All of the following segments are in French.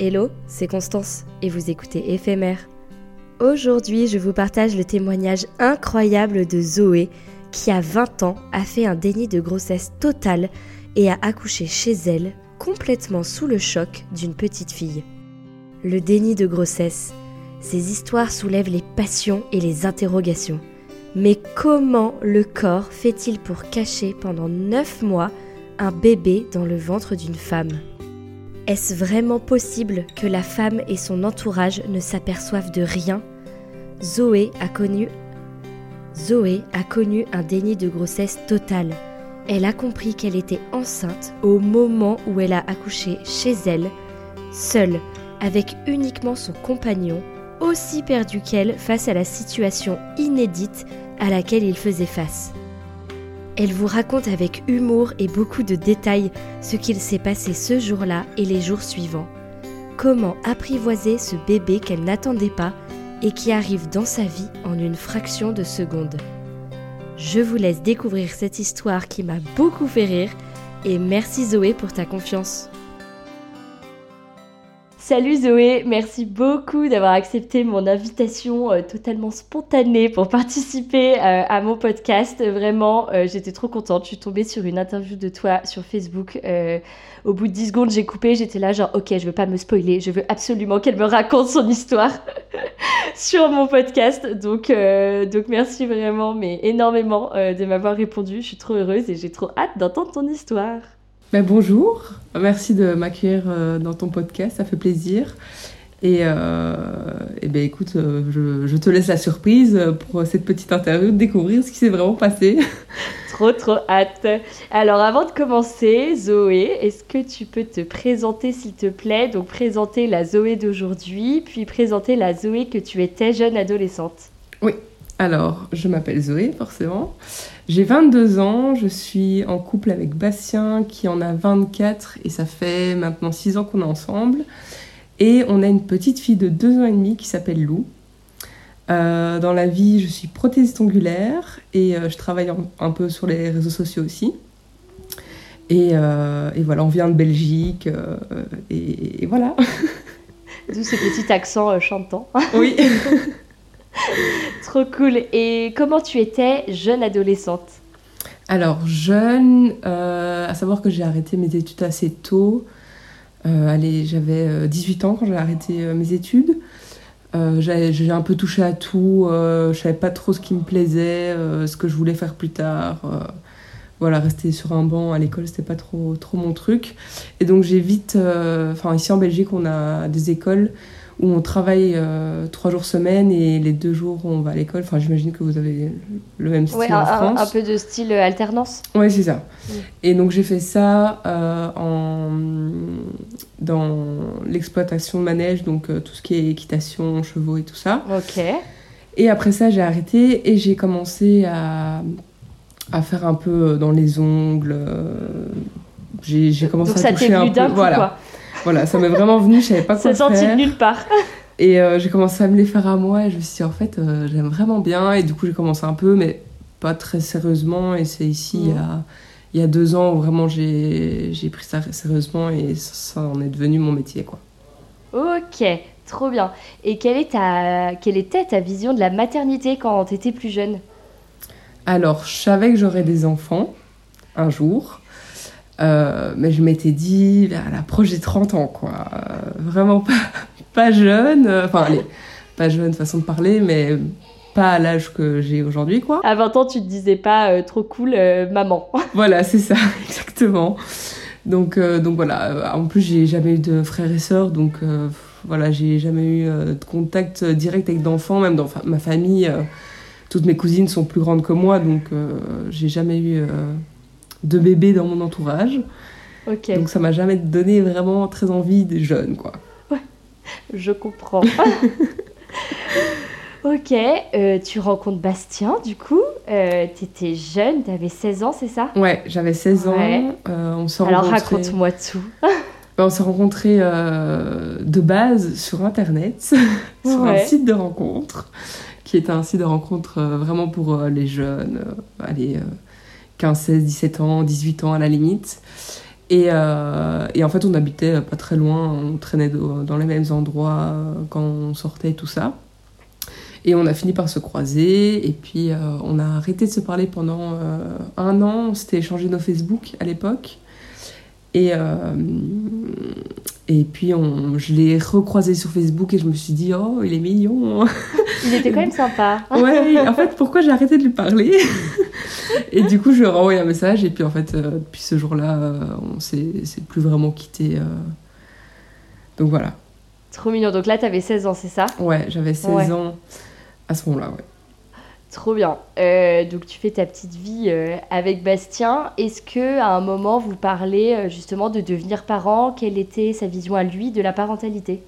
Hello, c'est Constance et vous écoutez Éphémère. Aujourd'hui, je vous partage le témoignage incroyable de Zoé qui, à 20 ans, a fait un déni de grossesse total et a accouché chez elle, complètement sous le choc d'une petite fille. Le déni de grossesse, ces histoires soulèvent les passions et les interrogations. Mais comment le corps fait-il pour cacher pendant 9 mois un bébé dans le ventre d'une femme? Est-ce vraiment possible que la femme et son entourage ne s'aperçoivent de rien? Zoé a connu un déni de grossesse total. Elle a compris qu'elle était enceinte au moment où elle a accouché chez elle, seule, avec uniquement son compagnon, aussi perdu qu'elle face à la situation inédite à laquelle il faisait face. Elle vous raconte avec humour et beaucoup de détails ce qu'il s'est passé ce jour-là et les jours suivants. Comment apprivoiser ce bébé qu'elle n'attendait pas et qui arrive dans sa vie en une fraction de seconde. Je vous laisse découvrir cette histoire qui m'a beaucoup fait rire et merci Zoé pour ta confiance. Salut Zoé, merci beaucoup d'avoir accepté mon invitation euh, totalement spontanée pour participer euh, à mon podcast. Vraiment, euh, j'étais trop contente. Je suis tombée sur une interview de toi sur Facebook. au bout de 10 secondes, j'ai coupé. J'étais là genre, ok, je veux pas me spoiler. Je veux absolument qu'elle me raconte son histoire sur mon podcast. Donc, donc merci vraiment, mais énormément de m'avoir répondu. Je suis trop heureuse et j'ai trop hâte d'entendre ton histoire. Ben, bonjour, merci de m'accueillir euh, dans ton podcast, ça fait plaisir. Et, euh, et ben écoute, euh, je, je, te laisse la surprise pour cette petite interview de découvrir ce qui s'est vraiment passé. trop trop hâte. Alors avant de commencer, Zoé, est-ce que tu peux te présenter s'il te plaît? Donc présenter la Zoé d'aujourd'hui, puis présenter la Zoé que tu étais jeune adolescente. Oui, alors je m'appelle Zoé forcément. J'ai 22 ans, je suis en couple avec Bastien qui en a 24 et ça fait maintenant 6 ans qu'on est ensemble. Et on a une petite fille de 2 ans et demi qui s'appelle Lou. Euh, dans la vie, je suis prothésiste ongulaire et euh, je travaille un, peu sur les réseaux sociaux aussi. Et, euh, voilà, on vient de Belgique et, et, voilà. D'où ce petit accent chantant. Oui. Trop cool. Et comment tu étais jeune adolescente? Alors, jeune, euh, à savoir que j'ai arrêté mes études assez tôt. Euh, allez, j'avais 18 euh, ans quand j'ai arrêté mes études. j'ai un peu touché à tout. je savais pas trop ce qui me plaisait, ce que je voulais faire plus tard. voilà, rester sur un banc à l'école, c'était pas trop, trop mon truc. Et donc j'ai vite, enfin ici en Belgique, on a des écoles où on travaille euh, trois jours semaine et les deux jours on va à l'école. Enfin, j'imagine que vous avez le même style en France. Un, peu de style euh, alternance. Oui, c'est ça. Et donc j'ai fait ça euh, en... dans l'exploitation de manège, donc tout ce qui est équitation, chevaux et tout ça. Ok. Et après ça, j'ai arrêté et j'ai commencé à, à faire un peu dans les ongles. J'ai commencé Donc à ça toucher un peu. coup, voilà. quoi. Voilà, ça m'est vraiment venu, je savais pas quoi C'est sorti de faire. nulle part. Et euh, j'ai commencé à me les faire à moi et je me suis dit en fait euh, j'aime vraiment bien et du coup j'ai commencé un peu mais pas très sérieusement et c'est ici il, y a, il y a deux ans où vraiment j'ai j'ai pris ça sérieusement et ça, ça en est devenu mon métier quoi. Ok, trop bien. Et quelle, est ta... quelle était ta vision de la maternité quand tu étais plus jeune? Alors je savais que j'aurais des enfants un jour euh, mais je m'étais dit à l'approche des 30 ans quoi Euh, vraiment pas, pas jeune euh, enfin allez pas jeune façon de parler mais pas à l'âge que j'ai aujourd'hui quoi. À 20 ans, tu te disais pas euh, trop cool, maman. Voilà, c'est ça, exactement. Donc, donc voilà, en plus j'ai jamais eu de frères et sœurs, donc voilà, j'ai jamais eu de contact direct avec d'enfants, même dans fa- ma famille. toutes mes cousines sont plus grandes que moi, donc j'ai jamais eu de bébé dans mon entourage. Donc ça m'a jamais donné vraiment très envie des jeunes, quoi. je comprends. ok, euh, tu rencontres Bastien, du coup. Euh, T'étais jeune, t'avais 16 ans, c'est ça? Ouais, j'avais 16 ans, Ouais. euh, on s'est Alors rencontrés- raconte-moi tout. Ben, on s'est rencontrés euh, de base sur Internet, sur un Ouais. site de rencontre, qui était un site de rencontre vraiment pour les jeunes, allez, 15, 16, 17 ans, 18 ans à la limite. Et, euh, et en fait, on habitait pas très loin, on traînait dans les mêmes endroits euh, quand on sortait, tout ça. Et on a fini par se croiser, et puis euh, on a arrêté de se parler pendant un an, on s'était échangé nos Facebook à l'époque. Et, et puis on, je l'ai recroisé sur Facebook et je me suis dit, oh, il est mignon. Il était quand même sympa. ouais, en fait, pourquoi j'ai arrêté de lui parler? Et du coup, je lui ai renvoyé un message et puis en fait, euh, depuis ce jour-là, euh, on s'est plus vraiment quitté. Donc voilà. Trop mignon. Donc là, t'avais 16 ans, c'est ça? Ouais, j'avais 16 Ouais. ans à ce moment-là, ouais. Trop bien. Euh, donc tu fais ta petite vie euh, avec Bastien. Est-ce que à un moment vous parlez euh, justement de devenir parent? Quelle était sa vision à lui de la parentalité?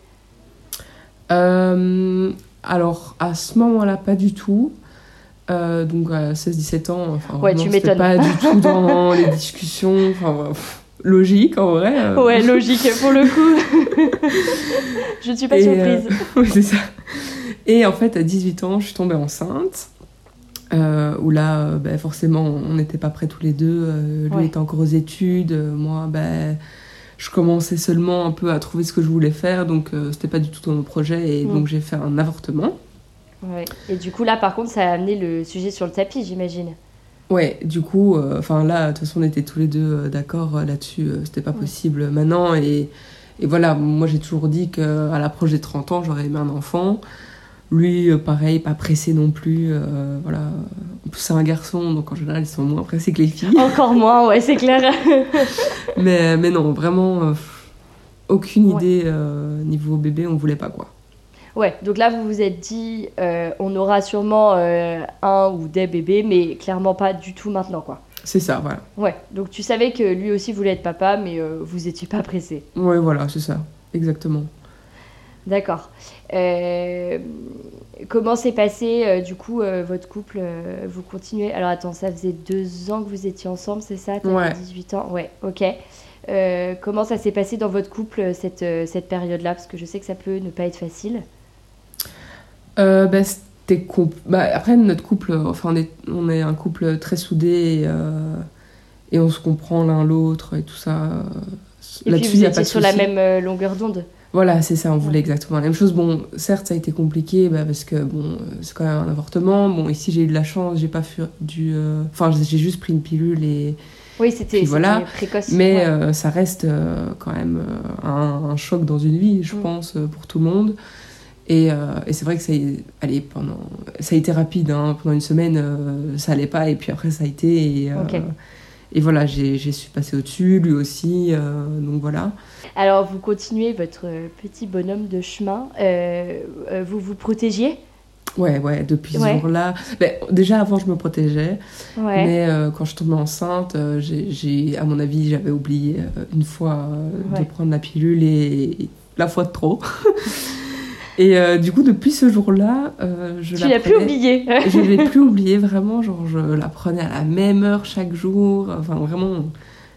Alors, à ce moment-là, pas du tout. Donc, à 16-17 ans, enfin, Ouais, tu m'étonnes. pas du tout dans les discussions. Enfin, pff, logique, en vrai. Ouais, logique pour le coup. Je ne suis pas Et, surprise. c'est ça. Et en fait, à 18 ans, je suis tombée enceinte. Euh, où là, euh, ben, forcément, on n'était pas prêts tous les deux. euh, lui Ouais. était encore aux études. euh, moi, ben, je commençais seulement un peu à trouver ce que je voulais faire. Donc, c'était pas du tout dans mon projet. Et Mm. donc, j'ai fait un avortement. Ouais. Et du coup, là, par contre, ça a amené le sujet sur le tapis, j'imagine. Ouais, du coup, enfin là, de toute façon, on était tous les deux d'accord là-dessus. c'était pas Ouais. possible maintenant. Et, et voilà, moi, j'ai toujours dit qu'à l'approche des 30 ans, j'aurais aimé un enfant. Lui, euh, pareil, pas pressé non plus. euh, voilà. C'est un garçon, donc en général, ils sont moins pressés que les filles. Encore moins, ouais, c'est clair. mais, mais non, vraiment, euh, aucune Ouais. idée euh, niveau bébé, on voulait pas quoi. Ouais, donc là, vous vous êtes dit, euh, on aura sûrement un ou des bébés, mais clairement pas du tout maintenant, quoi. C'est ça, voilà. Ouais, donc tu savais que lui aussi voulait être papa, mais vous étiez pas pressé. Ouais, voilà, c'est ça, exactement. D'accord. Euh, comment s'est passé euh, du coup euh, votre couple Vous continuez? Alors attends, ça faisait deux ans que vous étiez ensemble, c'est ça? T'avais Ouais. 18 ans? Ouais, ok. Comment ça s'est passé dans votre couple cette, cette période-là? Parce que je sais que ça peut ne pas être facile. Bah, c'était compl- bah, après notre couple enfin on est, on est un couple très soudé et, et on se comprend l'un l'autre et tout ça Et puis là-dessus vous il y a étiez pas de sur la même longueur d'onde? Voilà c'est ça on voulait exactement la même chose bon certes ça a été compliqué bah, parce que bon c'est quand même un avortement bon ici j'ai eu de la chance j'ai pas dû euh, enfin j'ai juste pris une pilule et Oui, c'était voilà. précoce. mais ouais. euh, ça reste euh, quand même un, un choc dans une vie, je Mm. pense, pour tout le monde. Et, et c'est vrai que ça, allez, pendant, ça a été rapide. hein. pendant une semaine, ça allait pas. Et puis après, ça a été. Et. Et voilà, j'ai su passer au-dessus, lui aussi. euh, donc voilà. Alors vous continuez votre euh, petit bonhomme de chemin. Euh, vous vous protégiez? Ouais, ouais, depuis Ouais. ce jour-là. Ben, déjà, avant, je me protégeais. Ouais. Mais euh, quand je tombée enceinte, j'ai- à mon avis, j'avais oublié une fois Ouais. de prendre la pilule et la fois de trop. Et euh, du coup, depuis ce jour-là, euh, je Tu la l'as plus oublié. Je l'ai plus oublié vraiment, genre je la prenais à la même heure chaque jour. Enfin vraiment,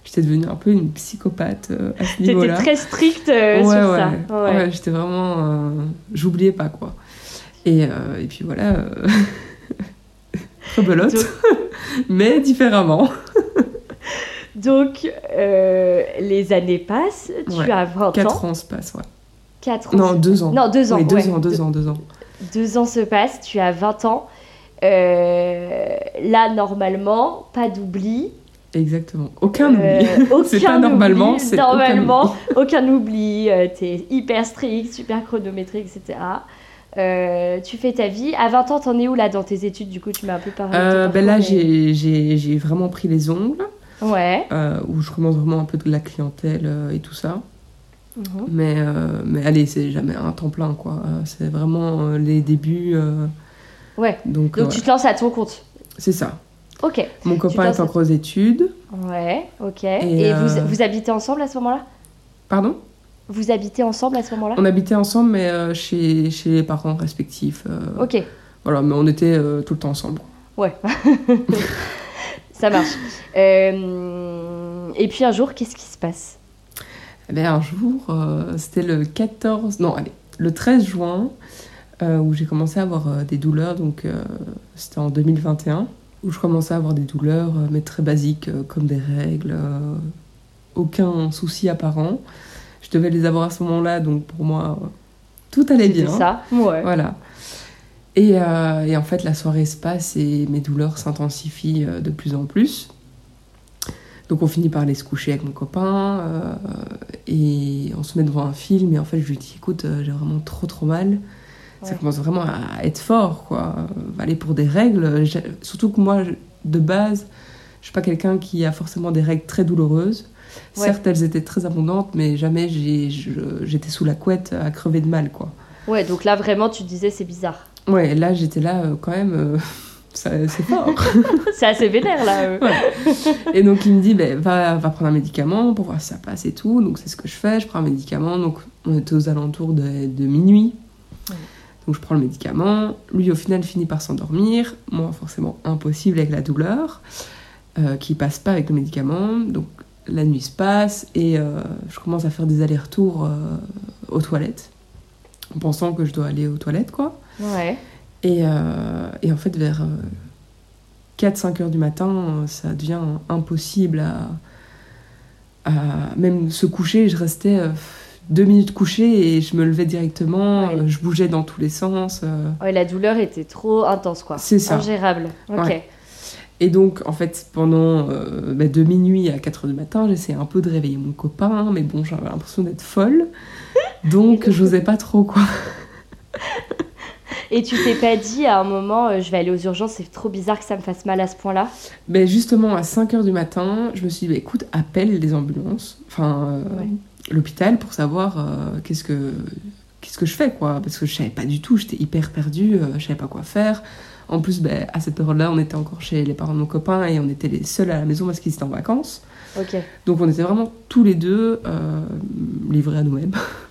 j'étais devenue un peu une psychopathe euh, à ce T'étais niveau-là. très stricte euh, ouais, sur ouais. ça. Ouais. Ouais, j'étais vraiment, euh, j'oubliais pas quoi. Et, et puis voilà, rebelote, Donc- mais différemment. Donc, les années passent, tu as 20 4 ans. ans se passent, ouais. 4 ans. Non, 2 ans. Non, 2 ans. Oui, 2 ouais. ans, 2 Deux- ans, 2 ans. Deux ans se passent, tu as 20 ans. Euh, là, normalement, pas d'oubli. Exactement. Aucun Euh, oubli. aucun c'est pas normalement, oubli. c'est Normalement, aucun oubli. euh, T'es hyper strict, super chronométrique, etc. Euh, tu fais ta vie. À 20 ans, t'en es où là dans tes études Du coup, tu m'as un peu parlé. Euh, ben là, mais- j'ai vraiment pris les ongles, Ouais. euh, où je commence vraiment un peu de la clientèle euh, et tout ça. Mhm. Mais, euh, mais allez, c'est jamais un temps plein, quoi. Euh, C'est vraiment euh, les débuts. euh, Ouais. donc, Donc, tu te lances à ton compte. c'est ça. Ok. Mon copain est encore aux études. Ouais, ok. Et, Et, vous, vous habitez ensemble à ce moment-là? Pardon? Vous habitez ensemble à ce moment-là? On habitait ensemble, mais chez, chez les parents respectifs. Ok, Voilà, mais on était tout le temps ensemble. ouais. Ça marche. Euh, et puis un jour, qu'est-ce qui se passe? Eh ben, un jour, euh, c'était le 14, non, allez, le 13 juin, euh, où j'ai commencé à avoir euh, des douleurs, donc c'était en 2021, où je commençais à avoir des douleurs, mais très basiques, comme des règles, aucun souci apparent. Je devais les avoir à ce moment-là, donc pour moi, tout allait bien. ça Ouais. Voilà. Et, et en fait, la soirée se passe et mes douleurs s'intensifient de plus en plus. Donc on finit par aller se coucher avec mon copain euh, et on se met devant un film et en fait je lui dis écoute euh, j'ai vraiment trop trop mal. Ça commence vraiment à être fort quoi. Euh, Aller pour des règles, surtout que moi de base je suis pas quelqu'un qui a forcément des règles très douloureuses. Ouais. Certes elles étaient très abondantes mais jamais j'étais sous la couette à crever de mal quoi. Ouais, donc là vraiment, tu disais c'est bizarre. Ouais, là j'étais là euh, quand même, c'est fort. c'est assez vénère là. euh. et donc il me dit, ben, va, va prendre un médicament pour voir si ça passe et tout. Donc c'est ce que je fais, je prends un médicament. Donc on était aux alentours de, de minuit. Ouais. Donc je prends le médicament. Lui au final finit par s'endormir. Moi forcément impossible avec la douleur euh, qui passe pas avec le médicament. Donc la nuit se passe et euh, je commence à faire des allers-retours euh, aux toilettes. En pensant que je dois aller aux toilettes quoi. Ouais. Et, euh, et en fait, vers 4-5 heures du matin, euh, ça devient impossible à, à même se coucher. Je restais euh, deux minutes couchée et je me levais directement. Ouais. euh, Je bougeais dans tous les sens. euh. Ouais, la douleur était trop intense quoi. C'est ça. Ingérable. Ok. Ouais. Et donc, en fait, pendant euh, bah, de minuit à 4 heures du matin, j'essayais un peu de réveiller mon copain, mais bon, j'avais l'impression d'être folle. Donc, j'osais pas trop, quoi. Et tu t'es pas dit à un moment, euh, je vais aller aux urgences, c'est trop bizarre que ça me fasse mal à ce point-là? Ben justement, à 5 heures du matin, je me suis dit, bah, écoute, appelle les ambulances, enfin euh, Ouais. l'hôpital pour savoir euh, qu'est-ce que qu'est-ce que je fais, quoi. Parce que je savais pas du tout, j'étais hyper perdue, je savais pas quoi faire. En plus, ben, à cette période-là, on était encore chez les parents de mon copain et on était les seuls à la maison parce qu'ils étaient en vacances. Donc on était vraiment tous les deux livrés à nous-mêmes.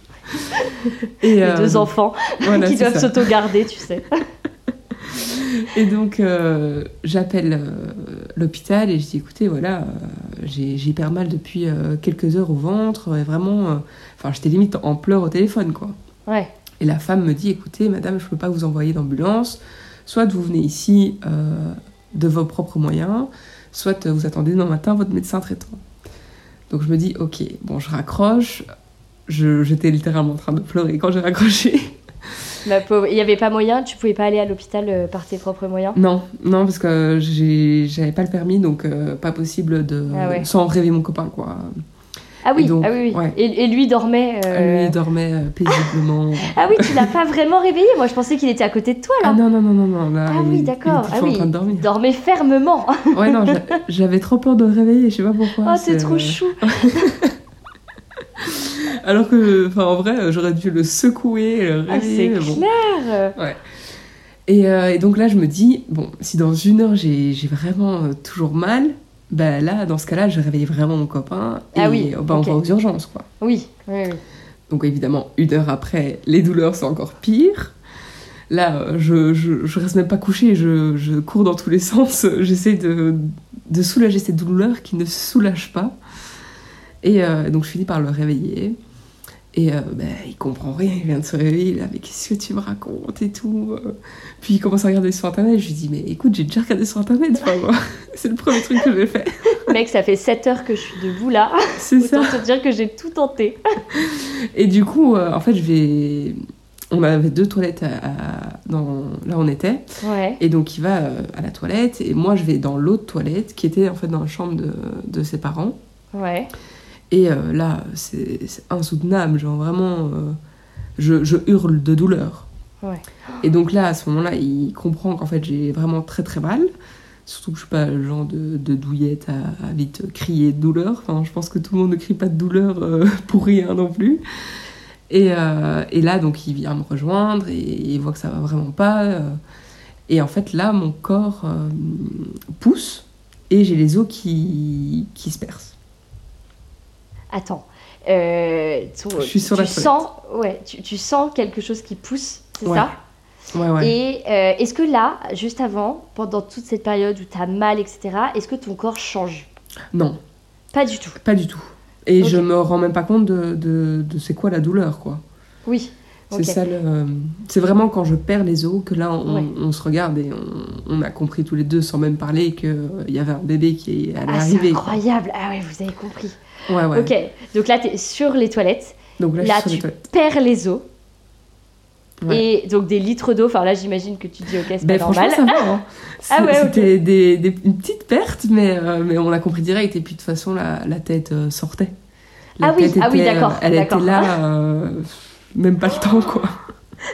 et, Les euh, deux enfants voilà, qui doivent s'auto-garder, tu sais. Et donc, euh, j'appelle euh, l'hôpital et je dis écoutez, voilà, euh, j'ai hyper mal depuis quelques heures au ventre, et vraiment, enfin, j'étais limite en pleurs au téléphone, quoi. Ouais. Et la femme me dit écoutez, madame, je peux pas vous envoyer d'ambulance, soit vous venez ici de vos propres moyens, soit vous attendez demain matin votre médecin traitant. Donc, je me dis ok, bon, je raccroche. J'étais littéralement en train de pleurer quand j'ai raccroché. Ma pauvre. Il n'y avait pas moyen, tu pouvais pas aller à l'hôpital euh, par tes propres moyens? Non, non, parce que j'avais pas le permis, donc euh, pas possible de. Ah ouais. sans rêver mon copain, quoi. Ah oui, Et donc, ah oui, oui. ouais. Et, et lui dormait. euh, Lui, il dormait euh, paisiblement. Ah oui, tu l'as pas vraiment réveillé? Moi, je pensais qu'il était à côté de toi là. ah non, non, non, non, non. Là, Ah oui, d'accord. Ah oui, en train de dormir. il dormait fermement. Ouais, non, j'a- j'avais trop peur de le réveiller, je sais pas pourquoi. Oh, c'est- trop chou. Alors que, enfin, en vrai, j'aurais dû le secouer, le Ah, c'est réveiller. mais bon. clair. Et, euh, et donc là, je me dis, bon, si dans une heure j'ai vraiment euh, toujours mal, bah là, dans ce cas-là, je réveille vraiment mon copain. Et Ah oui, euh, bah, ok. on va aux urgences, quoi. Oui, oui, oui. Donc évidemment, une heure après, les douleurs sont encore pires. Là, je, je, je reste même pas couchée, je, je cours dans tous les sens. J'essaie de, de soulager cette douleur qui ne soulage pas. Et euh, donc je finis par le réveiller. Et euh, ben, il comprend rien, il vient de se réveiller, là, mais qu'est-ce que tu me racontes et tout. euh. Puis il commence à regarder sur internet, je lui dis, mais écoute, j'ai déjà regardé sur internet, c'est le premier truc que j'ai fait. Mec, ça fait 7 heures que je suis debout là. C'est ça. Te dire que j'ai tout tenté. Et du coup, euh, en fait, je vais. On avait deux toilettes à- dans... là où on était. Ouais. Et donc, il va euh, à la toilette. Et moi, je vais dans l'autre toilette qui était en fait dans la chambre de, de ses parents. Ouais. Et euh, là, c'est insoutenable. Genre, vraiment, euh, je, je hurle de douleur. Ouais. Et donc là, à ce moment-là, il comprend qu'en fait, j'ai vraiment très très mal. Surtout que je suis pas le genre de, de douillette à, à vite crier de douleur. Enfin, je pense que tout le monde ne crie pas de douleur euh, pour rien non plus. Et, et là, donc, il vient me rejoindre et il voit que ça va vraiment pas. et en fait, là, mon corps pousse et j'ai les os qui, qui se percent. Attends. Euh, ton- Je suis sur tu la sens, ouais, tu, tu sens quelque chose qui pousse, c'est Ouais. ça Ouais, ouais. Et euh, est-ce que là, juste avant, pendant toute cette période où tu as mal, etc., est-ce que ton corps change? Non, Pas du tout. pas du tout. Et Ok. je me rends même pas compte de, de, de c'est quoi la douleur, quoi. Oui. C'est ça le... C'est vraiment quand je perds les os que là on, Ouais. on se regarde et on, on a compris tous les deux sans même parler qu'il y avait un bébé qui allait Ah, c'est incroyable. Ah ouais, vous avez compris. Ouais, ouais. Ok. Donc là, tu es sur les toilettes. Donc là, Là, je suis sur les tu perds les os. Ouais. Et donc des litres d'eau. Enfin là, j'imagine que tu te dis, ok, c'est Ben, pas normal. ça va. hein. Ah ouais. C'était des, des- une petite perte, mais, euh, mais on a compris direct. Et puis de toute façon, la, la tête euh, sortait. La Ah oui, tête ah oui, était, euh, d'accord, Elle était là, euh, même pas le temps, quoi.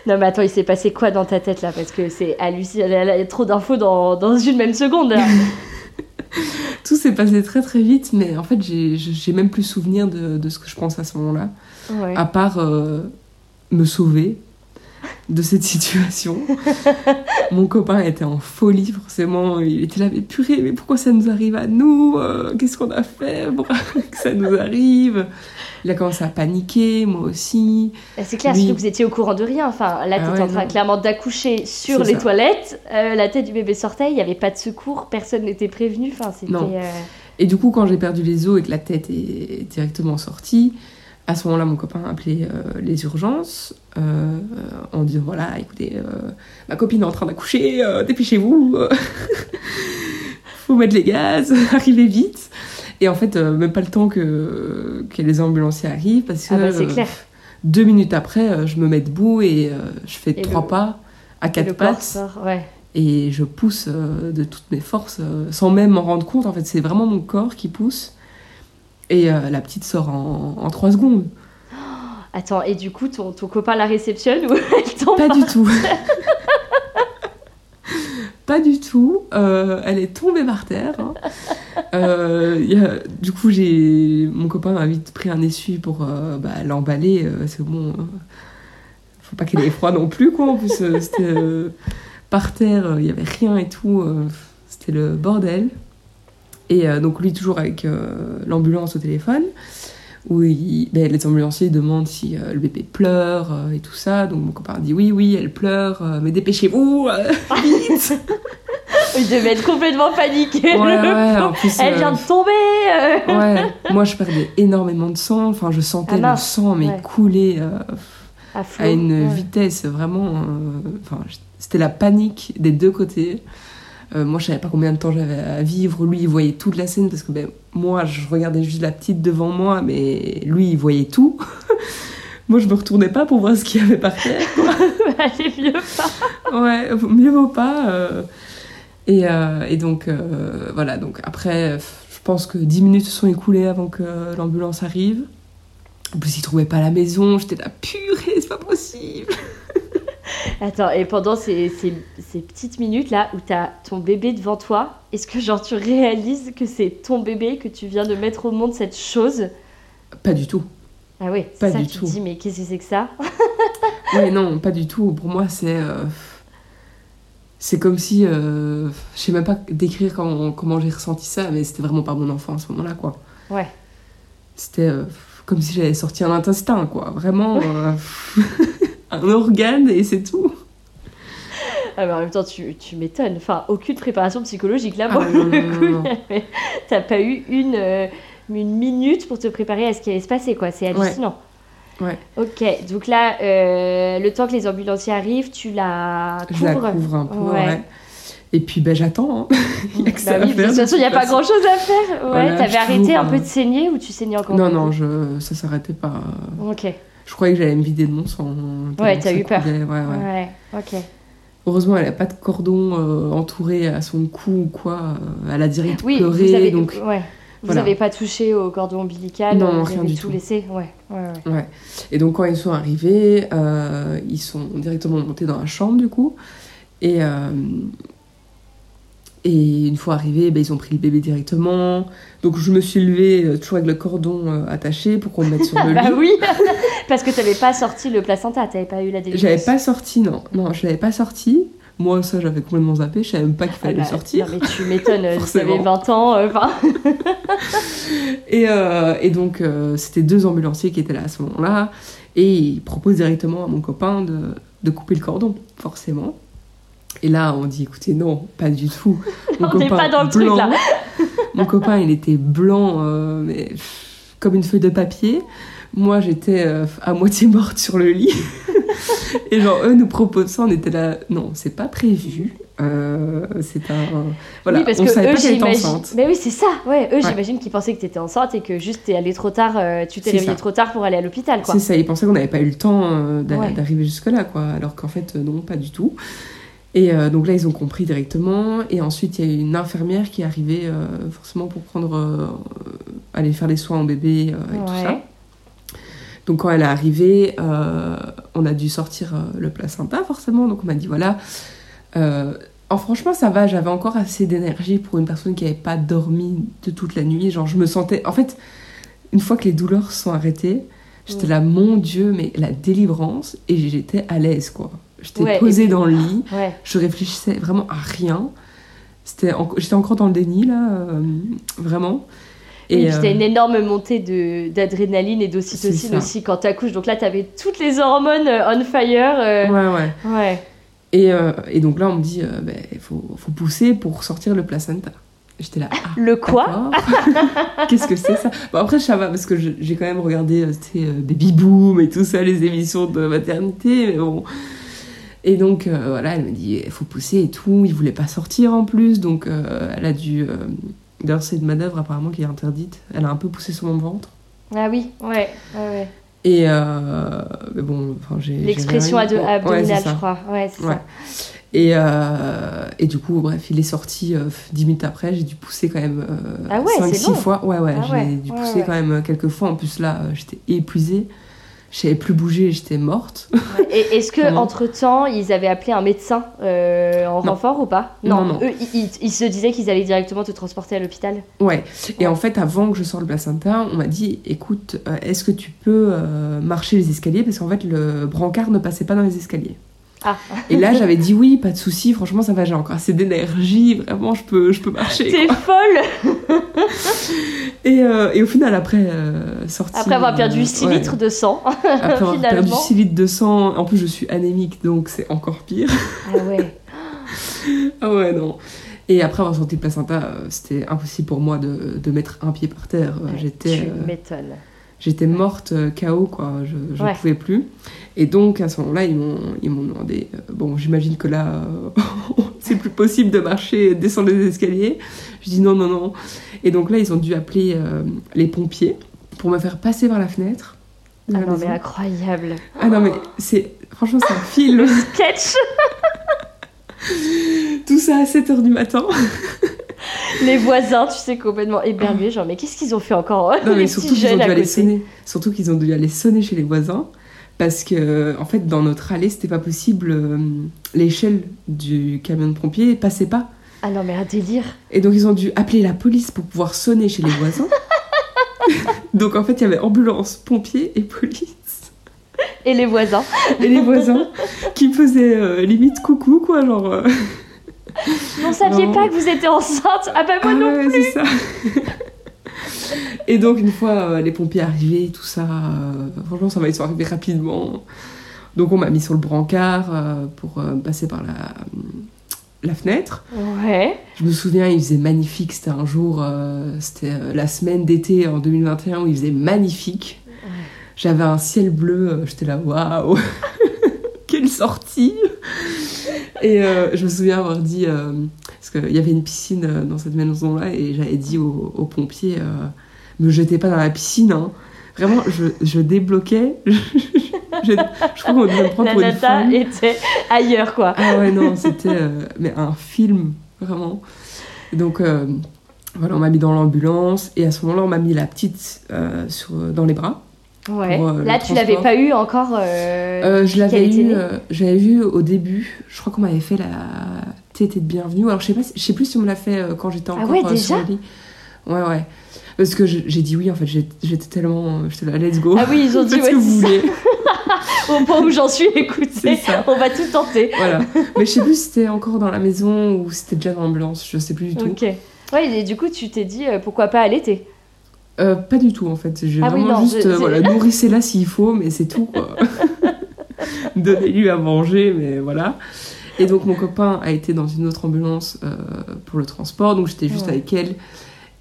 Non mais attends, il s'est passé quoi dans ta tête là? Parce que c'est hallucinant. Il y a trop d'infos dans, dans une même seconde. Tout s'est passé très très vite, mais en fait, j'ai j'ai même plus souvenir de, de ce que je pense à ce moment-là. Ouais. à part euh, me sauver de cette situation. Mon copain était en folie, forcément. Il était là, mais purée, mais pourquoi ça nous arrive à nous Euh, Qu'est-ce qu'on a fait pour que ça nous arrive? Il a commencé à paniquer, moi aussi. Bah, C'est clair, surtout que vous étiez au courant de rien. Enfin, là, Ah tu étais ouais, en train non. clairement d'accoucher sur les ça. toilettes. euh, la tête du bébé sortait, il n'y avait pas de secours, personne n'était prévenu. Enfin, c'était. Euh, Et du coup, quand j'ai perdu les os et que la tête est directement sortie, à ce moment-là, mon copain a appelé euh, les urgences euh, en disant voilà, écoutez, euh, ma copine est en train d'accoucher, dépêchez-vous, faut mettre les gaz, arrivez vite. Et en fait, même pas le temps que, que les ambulanciers arrivent parce que Ah bah, c'est clair. deux minutes après, je me mets debout et je fais Et trois le- pas à quatre pattes sort, ouais. et je pousse de toutes mes forces sans même m'en rendre compte. En fait, c'est vraiment mon corps qui pousse. Et euh, la petite sort en, en trois secondes. Attends, et du coup, ton, ton copain la réceptionne ou elle tombe Pas du tout. Pas du tout. Euh, elle est tombée par terre. hein. Euh, il y a- du coup, j'ai mon copain m'a vite pris un essuie pour euh, bah, l'emballer. c'est bon. faut pas qu'elle ait froid non plus, quoi. En plus, c'était par terre, il y avait rien et tout. c'était le bordel. Et euh, donc, lui, toujours avec euh, l'ambulance au téléphone, où il- ben, les ambulanciers demandent si euh, le bébé pleure et tout ça. Donc, mon copain dit oui, oui, elle pleure, mais dépêchez-vous, vite Il devait être complètement paniqué. Ouais, le ouais, en pauvre. plus, Elle vient de tomber. Ouais, moi je perdais énormément de sang, enfin je sentais Ah le sang mais ouais. couler À, à une vitesse vraiment. Enfin, c'était la panique des deux côtés. Euh, moi je savais pas combien de temps j'avais à vivre, lui il voyait toute la scène parce que ben, moi je regardais juste la petite devant moi, mais lui il voyait tout. moi je me retournais pas pour voir ce qu'il y avait par terre. Allez, mieux pas. ouais, mieux vaut pas. euh. Et, euh, et donc, voilà, donc après, je pense que 10 minutes se sont écoulées avant que l'ambulance arrive. En plus, ils trouvaient pas la maison, j'étais là, purée, c'est pas possible. Attends, et pendant ces, ces, ces petites minutes là où t'as ton bébé devant toi, est-ce que genre tu réalises que c'est ton bébé que tu viens de mettre au monde cette chose? Pas du tout. Ah oui, Pas ça, du tu tout. te dis mais qu'est-ce que c'est que ça? Ouais, non, pas du tout. Pour moi, c'est. euh, C'est comme si. euh, Je sais même pas décrire comment, comment j'ai ressenti ça, mais c'était vraiment pas mon enfant à ce moment-là, quoi. Ouais. C'était euh, comme si j'avais sorti un intestin, quoi. Vraiment, un organe et c'est tout. Ah, mais en même temps, tu, tu m'étonnes. Enfin, aucune préparation psychologique là, Ah, pour non, le coup. avait- T'as pas eu une, euh, une minute pour te préparer à ce qui allait se passer, quoi. C'est hallucinant. Ouais. Ok, donc là, euh, le temps que les ambulanciers arrivent, tu la Je la couvres. couvre un peu, Ouais. ouais. Et puis, ben, j'attends. hein. Il y a que ça Bah à oui, faire, de toute façon, il n'y a pas grand chose à faire. Ouais, Voilà, t'avais arrêté trouve, un peu euh, de saigner ou tu saignais encore Non, non, je... ça s'arrêtait pas. Ok, Je croyais que j'allais me vider de mon sang. Ouais, t'as eu peur. ouais, ouais. ouais, ok. Heureusement, elle a pas de cordon euh, entouré à son cou ou quoi. euh, Elle a direct Oui, pleuré, vous avez, donc ouais. Vous voilà. avez pas touché au cordon ombilical Non, vous rien avez du tout tout. laissé Ouais, ouais, ouais. Ouais. Et donc quand ils sont arrivés, euh, ils sont directement montés dans la chambre du coup. Et, euh, et une fois arrivés, ben, ils ont pris le bébé directement. Donc je me suis levée euh, toujours avec le cordon euh, attaché pour qu'on me mette sur le Bah lit. oui, parce que t'avais pas sorti le placenta, t'avais pas eu la délivrance. J'avais pas sorti, non. Non, je l'avais pas sorti. Moi, ça, j'avais complètement zappé. Je savais même pas qu'il Ah fallait bah, le sortir. Non mais tu m'étonnes, Forcément. avez 20 ans, euh. Et, euh, et donc, c'était deux ambulanciers qui étaient là à ce moment-là. Et ils proposent directement à mon copain de, de couper le cordon, forcément. Et là, on dit écoutez, non, pas du tout. Mon On n'est pas dans le truc, là. Mon copain, il était blanc, euh, mais pff, comme une feuille de papier. Moi, j'étais euh, à moitié morte sur le lit. et genre, eux nous proposent ça, on était là. Non, c'est pas prévu. Euh, c'est un. Voilà, oui, parce on que savait eux, pas qu'elle était j'imagine... enceinte. Mais oui, c'est ça, ouais. Eux, Ouais. j'imagine qu'ils pensaient que t'étais enceinte et que juste t'es allé trop tard, euh, tu t'es C'est réveillé ça. trop tard pour aller à l'hôpital, quoi. C'est ça, ils pensaient qu'on n'avait pas eu le temps euh, Ouais. d'arriver jusque-là, quoi. Alors qu'en fait, non, pas du tout. Et euh, donc là, ils ont compris directement. Et ensuite, il y a une infirmière qui est arrivée euh, forcément pour prendre, euh, aller faire les soins au bébé et tout ça. Donc quand elle est arrivée, on a dû sortir le placenta forcément. Donc on m'a dit voilà. Oh, franchement ça va, j'avais encore assez d'énergie pour une personne qui n'avait pas dormi de toute la nuit. Genre je me sentais... En fait, une fois que les douleurs sont arrêtées, j'étais là, mon Dieu, mais la délivrance, et j'étais à l'aise quoi. J'étais Ouais, posée puis- dans le lit, Ouais. je réfléchissais vraiment à rien. C'était en- J'étais encore dans le déni là, euh, vraiment. Et euh, puis t'as une énorme montée de- d'adrénaline et d'ocytocine aussi quand t'accouches. Donc là, t'avais toutes les hormones euh, on fire. euh, Ouais, ouais. ouais. Et, euh, et donc là, on me dit, il ben, faut, faut pousser pour sortir le placenta. J'étais là, ah, Le quoi. Qu'est-ce que c'est ça? Bon, Après, ça va, parce que j'ai quand même regardé euh, tu euh, Baby Boom et tout ça, les émissions de maternité, mais bon. Et donc, euh, voilà, elle me dit, il faut pousser et tout. Il voulait pas sortir en plus, donc euh, elle a dû. euh, D'ailleurs, c'est une manœuvre apparemment qui est interdite. Elle a un peu poussé sur mon ventre. Ah oui, ouais, ouais, ouais. Et euh, mais bon, enfin, j'ai. L'expression ado- Ouais, abdominale, ça. je crois. Ouais, c'est Ouais. ça. Et, euh, et du coup, bref, il est sorti euh, dix minutes après. J'ai dû pousser quand même Ah ouais, c'est 5-6 long. fois. Ouais, ouais, Ah j'ai ouais, dû ouais, pousser ouais. quand même euh, quelques fois. En plus, là, euh, j'étais épuisée. Je savais plus bouger, j'étais morte. Ouais. Et est-ce que entre temps, ils avaient appelé un médecin euh, en Non. renfort ou pas? Non, non. Eux, ils, ils- ils se disaient qu'ils allaient directement te transporter à l'hôpital? ouais. Et Ouais. en fait, avant que je sorte le placenta, on m'a dit écoute, euh, est-ce que tu peux euh, marcher les escaliers? Parce qu'en fait, le brancard ne passait pas dans les escaliers. Ah. Et là, j'avais dit oui, pas de souci. Franchement, ça va, j'ai encore assez d'énergie. Vraiment, je peux, je peux marcher. T'es folle Et, euh, et au final, après euh, sortie, Après avoir perdu euh, 6 ouais. litres de sang. Après avoir perdu finalement. 6 litres de sang, en plus je suis anémique donc c'est encore pire. Ah ouais. ah ouais, non. Et après avoir sorti le placenta, euh, c'était impossible pour moi de, de mettre un pied par terre. Euh, J'étais Tu m'étonnes. J'étais morte euh, KO, quoi. Je ne Ouais. pouvais plus. Et donc à ce moment-là, ils m'ont ils m'ont demandé euh, bon, j'imagine que là, euh, c'est plus possible de marcher descendre les escaliers. Je dis non, non, non. Et donc là, ils ont dû appeler euh, les pompiers pour me faire passer par la fenêtre. Ah non, maison. mais incroyable. Ah non, mais c'est. Franchement, c'est un film. Sketch Tout ça à 7h du matin. Les voisins, tu sais, complètement éberlués. Genre, mais qu'est-ce qu'ils ont fait encore eux, Non, mais surtout qu'ils ont dû aller sonner. Surtout qu'ils ont dû aller sonner chez les voisins. Parce que, en fait, dans notre allée, c'était pas possible. euh, L'échelle du camion de pompiers passait pas. Ah non, mais un délire. Et donc, ils ont dû appeler la police pour pouvoir sonner chez les voisins. donc, en fait, il y avait ambulance, pompiers et police. Et les voisins. Et les voisins qui me faisaient euh, limite coucou, quoi. Genre. euh, Vous ne saviez pas que vous étiez enceinte Ah bah moi Ah non ouais, plus ça. Et donc, une fois euh, les pompiers arrivés, tout ça, euh, franchement, ça m'a ils sont arrivés rapidement. Donc, on m'a mis sur le brancard euh, pour passer par la, la fenêtre. Ouais. Je me souviens, il faisait magnifique. C'était un jour, euh, c'était euh, la semaine d'été en 2021 où il faisait magnifique. J'avais un ciel bleu, j'étais là, waouh, quelle sortie! Et euh, je me souviens avoir dit, euh, parce qu'il y avait une piscine euh, dans cette maison-là, et j'avais dit aux, aux pompiers, me jetez pas dans la piscine, hein. Vraiment, je, je débloquais. je, je crois qu'on devait me prendre La pour une folle. était ailleurs, quoi. Ah ouais, non, c'était mais un film, vraiment. Donc, voilà, on m'a mis dans l'ambulance, et à ce moment-là, on m'a mis la petite sur, dans les bras. Ouais. Pour, euh, Là, tu l'avais pas eu encore. euh, Euh, je l'avais eu, j'avais vu au début. Je crois qu'on m'avait fait la tétée de bienvenue. Alors je sais pas, je sais plus si on me l'a fait quand j'étais Ah encore ouais, déjà sur le lit. Ouais ouais. Parce que j'ai dit oui en fait. J'étais tellement, j'étais là, let's go. Ah oui, ils ont dit, ouais, que vous ça. voulez. Au point où j'en suis, écoutez, on va tout tenter. voilà. Mais je sais plus si c'était encore dans la maison ou si c'était déjà dans l'ambulance. Je sais plus du tout. Ok. Ouais, et du coup, tu t'es dit euh, pourquoi pas allaiter Euh, pas du tout en fait. J'ai Ah oui, vraiment non, juste je- euh, voilà, nourrissez-la s'il faut, mais c'est tout quoi. Donnez-lui à manger, mais voilà. Et donc mon copain a été dans une autre ambulance euh, pour le transport, donc j'étais juste Ouais. avec elle.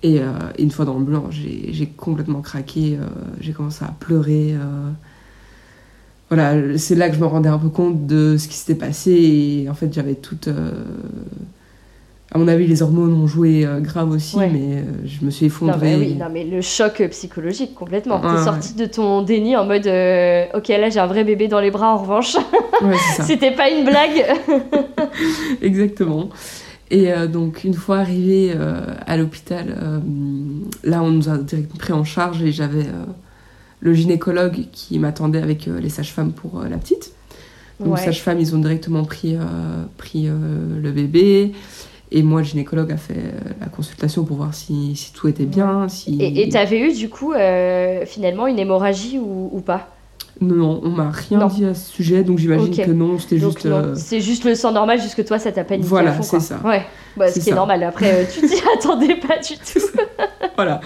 Et euh, une fois dans l'ambulance, j'ai j'ai complètement craqué, j'ai commencé à pleurer. Voilà, c'est là que je me rendais un peu compte de ce qui s'était passé. Et en fait, j'avais toute. euh, À mon avis, les hormones ont joué euh, grave aussi, Ouais. mais euh, je me suis non effondrée. mais, oui, non, mais le choc euh, psychologique, complètement. T'es ouais. sorti de ton déni en mode euh, Ok, là j'ai un vrai bébé dans les bras en revanche. Ouais. C'était pas une blague. Exactement. Et donc, une fois arrivé euh, à l'hôpital, là, on nous a directement pris en charge et j'avais le gynécologue qui m'attendait avec les sages-femmes pour la petite. Donc, Ouais. sages-femmes, ils ont directement pris, pris le bébé. Et moi, le gynécologue a fait euh, la consultation pour voir si, si tout était bien. Si... Et et t'avais eu du coup euh, finalement une hémorragie ou, ou pas? Non, non, on m'a rien Non. dit à ce sujet, donc j'imagine que non, c'était juste. euh, c'est juste le sang normal, juste que toi ça t'a paniqué Voilà, c'est ça. Ouais, bah, ce qui est normal. Après, tu t'y attendais pas du tout. Voilà.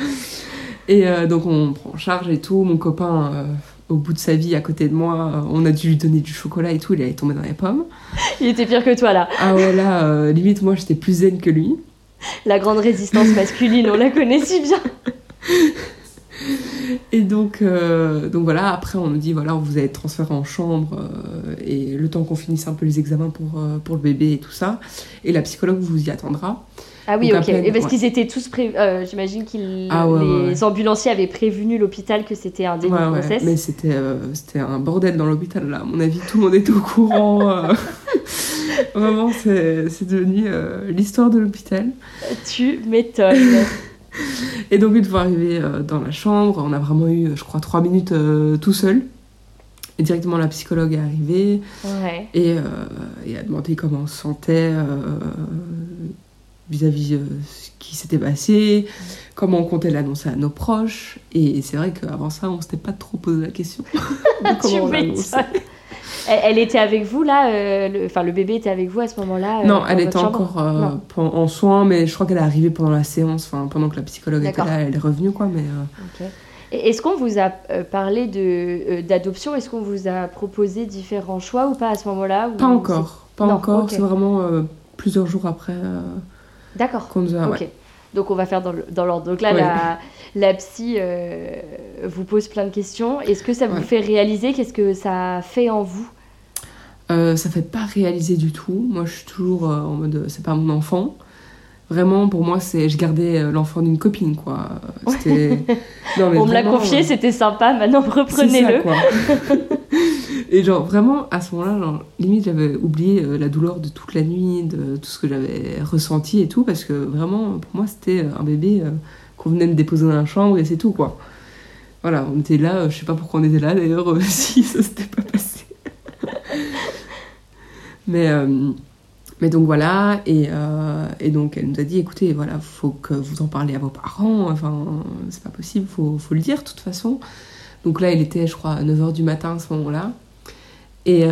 Et euh, donc on prend en charge et tout. Mon copain, au bout de sa vie, à côté de moi, euh, on a dû lui donner du chocolat et tout. Il allait tomber dans les pommes. Il était pire que toi là. Ah ouais, là, euh, limite, moi, j'étais plus zen que lui. La grande résistance masculine, on la connaît si bien. Et donc, euh, donc voilà, après, on nous dit, voilà, vous allez être transféré en chambre euh, et le temps qu'on finisse un peu les examens pour, pour le bébé et tout ça. Et la psychologue vous y attendra. Ah oui, Donc, ok. peine, et parce ouais. qu'ils étaient tous prévenus. J'imagine que Ah ouais, les ambulanciers avaient prévenu l'hôpital que c'était un Ouais, de grossesse. Mais c'était euh, un bordel dans l'hôpital, là. À mon avis, tout le monde était au courant. euh. Vraiment, c'est devenu euh, l'histoire de l'hôpital. Tu m'étonnes. Et donc, une fois arrivé euh, dans la chambre, on a vraiment eu, je crois, trois minutes euh, tout seul. Et directement, la psychologue est arrivée ouais. et, euh, et a demandé comment on se sentait euh, vis-à-vis de ce qui s'était passé, comment on comptait l'annoncer à nos proches. Et c'est vrai qu'avant ça, on s'était pas trop posé la question de tu comment on m'étonnes. Elle, était avec vous là euh, le- Enfin, le bébé était avec vous à ce moment-là euh, Non, elle était encore euh, en soins, mais je crois qu'elle est arrivée pendant la séance, enfin pendant que la psychologue était là, elle est revenue quoi. Mais euh, Est-ce qu'on vous a euh, parlé de, euh, d'adoption? Est-ce qu'on vous a proposé différents choix ou pas à ce moment-là pas encore, pas Non, encore. C'est vraiment euh, plusieurs jours après euh, D'accord. ouais. Donc on va faire dans, l'ordre. Donc là, la, la psy euh, vous pose plein de questions. Est-ce que ça vous Ouais. fait réaliser? Qu'est-ce que ça fait en vous? Euh, ça fait pas réaliser du tout. Moi, je suis toujours euh, en mode, c'est pas mon enfant. Vraiment, pour moi, c'est, je gardais euh, l'enfant d'une copine quoi. C'était. Non, mais On me l'a confié, c'était sympa. Maintenant, reprenez-le. Et genre vraiment à ce moment-là, genre, limite j'avais oublié euh, la douleur de toute la nuit, de tout ce que j'avais ressenti et tout, parce que vraiment pour moi c'était euh, un bébé euh, qu'on venait de déposer dans la chambre et c'est tout quoi. Voilà, on était là, euh, je sais pas pourquoi on était là d'ailleurs si ça s'était pas passé. mais, mais donc voilà, et, et donc elle nous a dit écoutez, voilà, faut que vous en parlez à vos parents, enfin c'est pas possible, faut, faut le dire de toute façon. Donc là, il était, je crois, à 9h du matin à ce moment-là. Et, euh,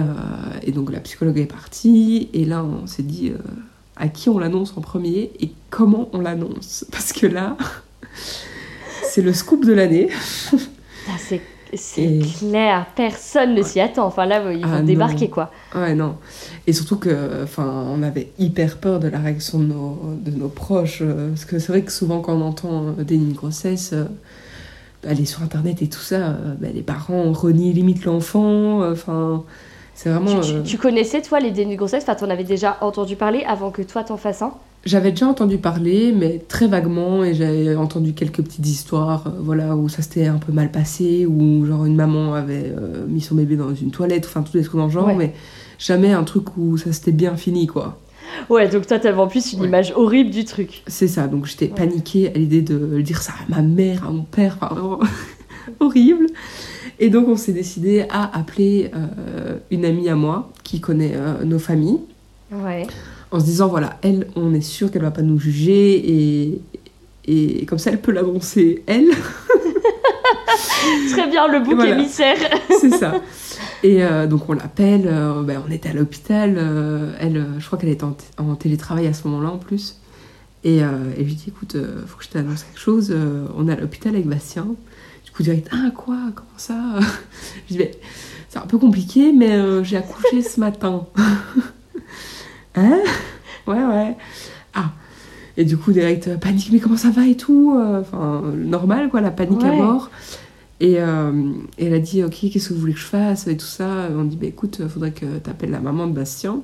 et donc la psychologue est partie. Et là, on s'est dit euh, à qui on l'annonce en premier et comment on l'annonce? Parce que là, c'est le scoop de l'année. Ah, c'est Et- clair, personne ne s'y attend. Enfin là, ils vont Ah, débarquer non. quoi. Ouais, non. Et surtout que, enfin, on avait hyper peur de la réaction de nos, de nos proches. euh, Parce que c'est vrai que souvent, quand on entend déni de grossesse, aller sur internet et tout ça, euh, bah, les parents renient limite l'enfant. euh, Enfin, c'est vraiment. Tu, tu- euh, tu connaissais toi les dénus de grossesse? Enfin, t'en avais déjà entendu parler avant que toi t'en fasses un? J'avais déjà entendu parler, mais très vaguement, et j'avais entendu quelques petites histoires, euh, voilà, où ça s'était un peu mal passé, où genre une maman avait euh, mis son bébé dans une toilette, enfin tous des trucs dans le genre, Ouais. mais jamais un truc où ça s'était bien fini, quoi. Ouais, donc toi t'avais en plus une Ouais. image horrible du truc. C'est ça, donc j'étais paniquée à l'idée de dire ça à ma mère, à mon père, enfin vraiment horrible. Et donc on s'est décidé à appeler euh, une amie à moi qui connaît euh, nos familles, Ouais. en se disant voilà, elle, on est sûr qu'elle va pas nous juger et, et comme ça elle peut l'annoncer elle, Très bien, le bouc voilà. émissaire. c'est ça. Et euh, donc on l'appelle, euh, ben, on était à l'hôpital, euh, elle, je crois qu'elle était en, télétravail à ce moment-là en plus. Et, je lui dis écoute, faut que je t'annonce quelque chose, on est à l'hôpital avec Bastien. Du coup direct, ah quoi, comment ça? Je dis mais c'est un peu compliqué, mais j'ai accouché ce matin. hein? Ouais ouais. Ah. Et du coup direct, panique, mais comment ça va et tout Enfin, normal quoi, la panique à mort. Et, euh, et elle a dit, ok, qu'est-ce que vous voulez que je fasse et tout ça. On dit, bah écoute, faudrait que tu appelles la maman de Bastien.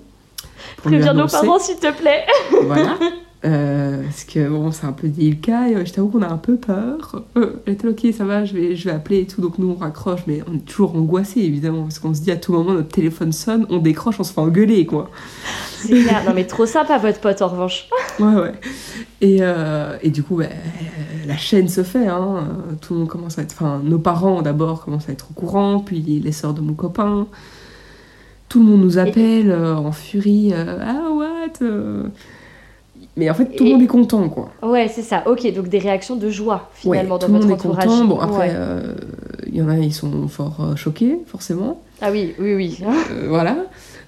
Préviens nos parents s'il te plaît. Voilà. Euh, parce que bon, c'est un peu délicat et euh, je t'avoue qu'on a un peu peur. Euh, elle était ok, ça va, je vais, je vais appeler et tout. Donc nous on raccroche, mais on est toujours angoissé évidemment parce qu'on se dit à tout moment notre téléphone sonne, on décroche, on se fait engueuler quoi. C'est clair. Non mais trop sympa votre pote en revanche. Ouais, ouais. Et, euh, et du coup, bah, la chaîne se fait. Hein. Tout le monde commence à être. Enfin, nos parents d'abord commencent à être au courant, puis les sœurs de mon copain. Tout le monde nous appelle en furie. ah, what. Mais en fait, tout le monde est content, quoi. Ouais, c'est ça. Ok, donc des réactions de joie finalement Ouais, dans tout le votre monde est content. Bon, après, Ouais. euh, il y en a, ils sont fort euh, choqués, forcément. Ah oui, oui, oui. Euh, voilà.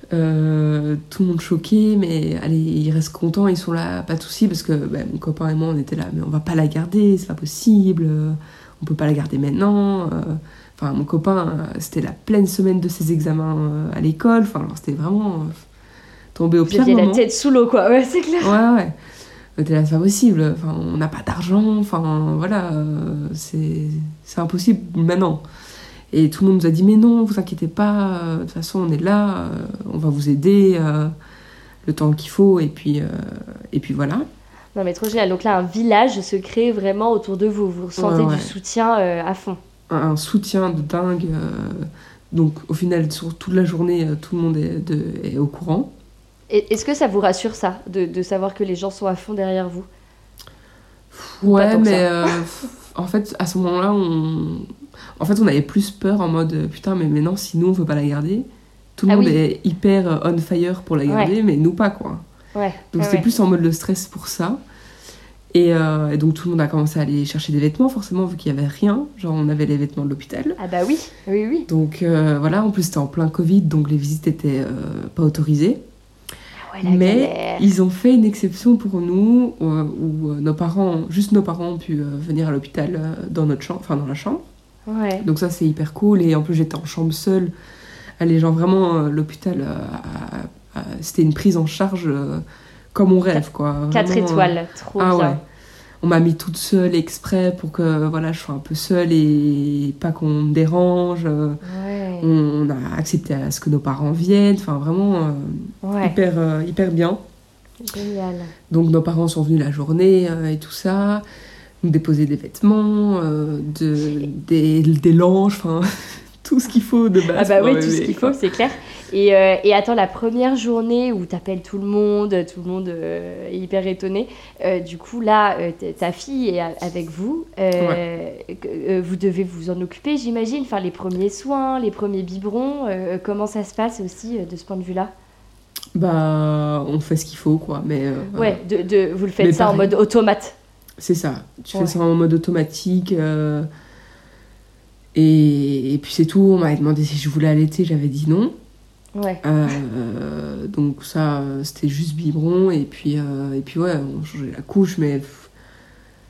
Tout le monde choqué, mais allez, ils restent contents, ils sont là, pas de soucis, parce que bah, mon copain et moi, on était là, mais on va pas la garder, c'est pas possible, on peut pas la garder maintenant. Enfin, mon copain, c'était la pleine semaine de ses examens à l'école, enfin, alors c'était vraiment tombé au Vous pire aviez la tête sous l'eau quoi. Ouais, c'est clair. Ouais, ouais. Là, c'est pas possible, enfin, on n'a pas d'argent, enfin, voilà, euh, c'est c'est impossible maintenant. Et tout le monde nous a dit, mais non, vous inquiétez pas, euh, de toute façon, on est là, euh, on va vous aider euh, le temps qu'il faut, et puis, euh, et puis voilà. Non mais trop génial. Donc là, un village se crée vraiment autour de vous. Vous ressentez Ouais, ouais. du soutien euh, à fond. Un, un soutien de dingue. euh, donc, au final, sur toute la journée, euh, tout le monde est, de- est au courant. Est-ce que ça vous rassure ça, de, de savoir que les gens sont à fond derrière vous? Ouais, mais euh, en fait, à ce moment-là, on... En fait, on avait plus peur en mode euh, putain, mais maintenant, si nous on veut pas la garder, tout le Ah monde oui. est hyper euh, on fire pour la garder, mais nous pas quoi. Ouais. Donc c'était ouais. plus en mode le stress pour ça. Et, euh, et donc tout le monde a commencé à aller chercher des vêtements, forcément, vu qu'il y avait rien. Genre, on avait les vêtements de l'hôpital. Ah bah oui, oui, oui. Donc euh, voilà, en plus c'était en plein Covid, donc les visites étaient euh, pas autorisées. Ouais, Mais galère. ils ont fait une exception pour nous, euh, où euh, nos parents, juste nos parents ont pu euh, venir à l'hôpital dans notre chambre, enfin dans la chambre. Ouais. Donc ça c'est hyper cool et en plus j'étais en chambre seule. Les gens vraiment l'hôpital c'était une prise en charge comme on rêve quoi. 4 Vraiment, euh, étoiles, trop Ah bien. On m'a mis toute seule exprès pour que voilà je sois un peu seule et pas qu'on me dérange. Ouais. On, on a accepté à ce que nos parents viennent. Enfin vraiment euh, Ouais. hyper euh, hyper bien. Génial. Donc nos parents sont venus la journée euh, et tout ça, nous déposer des vêtements, euh, de, des, des langes, enfin tout ce qu'il faut de base. Ah bah oui, tout ce qu'il faut, c'est clair. Et, euh, et attends, la première journée où t'appelles tout le monde, tout le monde euh, est hyper étonné, euh, du coup là, ta fille est avec vous, vous devez vous en occuper, j'imagine, faire les premiers soins, les premiers biberons, comment ça se passe aussi de ce point de vue-là? Bah on fait ce qu'il faut quoi, mais Ouais, de, de- vous le faites Mais ça en mode automate. c'est ça. Tu Ouais. fais ça en mode automatique. et, et puis c'est tout. On m'avait demandé si je voulais allaiter, j'avais dit non. Ouais. Euh, donc ça, euh, c'était juste biberon et puis euh, et puis ouais, on changeait la couche, mais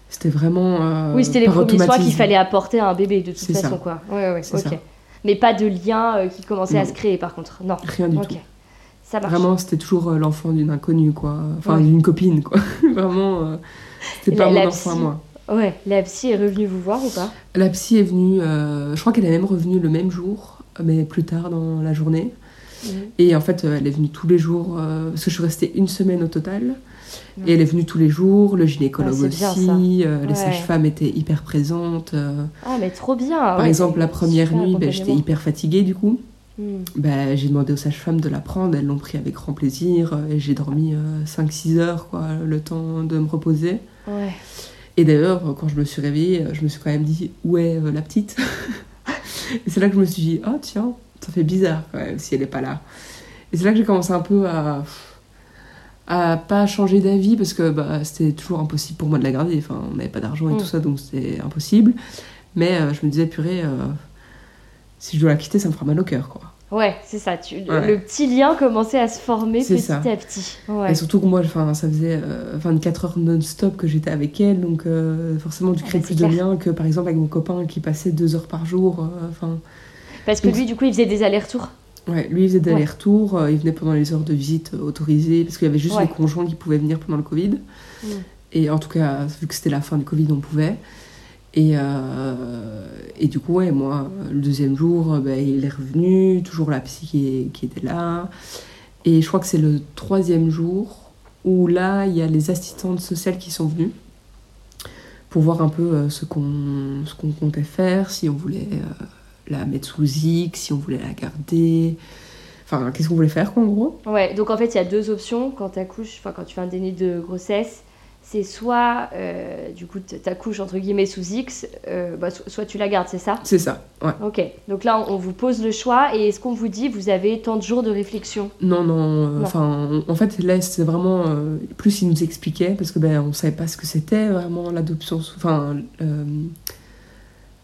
C'était vraiment. euh, oui, c'était les premiers soins qu'il fallait apporter à un bébé de toute façon, ça. quoi. Ouais, ouais, C'est ok. ça. Mais pas de lien euh, qui commençait à se créer, par contre. Non. Rien du ok. tout. Ça marche. Vraiment, c'était toujours euh, l'enfant d'une inconnue, quoi. Enfin, Ouais. d'une copine, quoi. Vraiment, euh, c'était pas la mon enfant à psy- moi. Ouais. La psy est revenue vous voir ou pas? La psy est venue, euh, je crois qu'elle est même revenue le même jour, mais plus tard dans la journée. Mhm. Et en fait, euh, elle est venue tous les jours, euh, parce que je suis restée une semaine au total. Et elle est venue tous les jours, le gynécologue Ah, bien, aussi, euh, Ouais. les sages-femmes étaient hyper présentes. Ah, mais trop bien. Par ouais, exemple, la première nuit, ben, j'étais hyper fatiguée du coup. Ben, j'ai demandé aux sages-femmes de la prendre, elles l'ont pris avec grand plaisir. Et j'ai dormi 5-6 heures, quoi, le temps de me reposer. Ouais. Et d'ailleurs, quand je me suis réveillée, je me suis quand même dit où est la petite Et c'est là que je me suis dit oh tiens, ça fait bizarre quand même si elle n'est pas là. Et c'est là que j'ai commencé un peu à à pas changer d'avis parce que bah, c'était toujours impossible pour moi de la garder. Enfin, on n'avait pas d'argent et Mm. tout ça, donc c'était impossible. Mais euh, je me disais purée, euh, si je dois la quitter, ça me fera mal au cœur, quoi. Ouais, c'est ça. Tu... le- Ouais. Le petit lien commençait à se former petit ça. à petit. Ouais. Et surtout que moi, ça faisait euh, 24 heures non-stop que j'étais avec elle, donc euh, forcément, tu Ah crées bah, plus de liens que par exemple avec mon copain qui passait deux heures par jour. Enfin, Parce que lui, du coup, il faisait des allers-retours. ouais, lui, il faisait des Ouais. allers-retours, euh, il venait pendant les heures de visite euh, autorisées, parce qu'il y avait juste Ouais. les conjoints qui pouvaient venir pendant le Covid. Mm. Et en tout cas, vu que c'était la fin du Covid, on pouvait. Et, euh, et du coup, ouais, moi, le deuxième jour, ben, il est revenu, toujours la psy qui, est- qui était là. Et je crois que c'est le troisième jour où là, il y a les assistantes sociales qui sont venues pour voir un peu ce qu'on comptait faire, si on voulait la mettre sous X, si on voulait la garder. Enfin, qu'est-ce qu'on voulait faire, quoi, en gros? Ouais, donc en fait, il y a deux options quand t'accouches, enfin quand tu fais un déni de grossesse. C'est soit, euh, du coup, t'accouches entre guillemets sous X, euh, bah, so- soit tu la gardes, c'est ça? C'est ça, ouais. Ok, donc là, on on vous pose le choix et est-ce qu'on vous dit, vous avez tant de jours de réflexion? Non, non, euh, enfin, en fait, là, c'est vraiment. plus il nous expliquait, parce que ben, on savait pas ce que c'était vraiment l'adoption, enfin,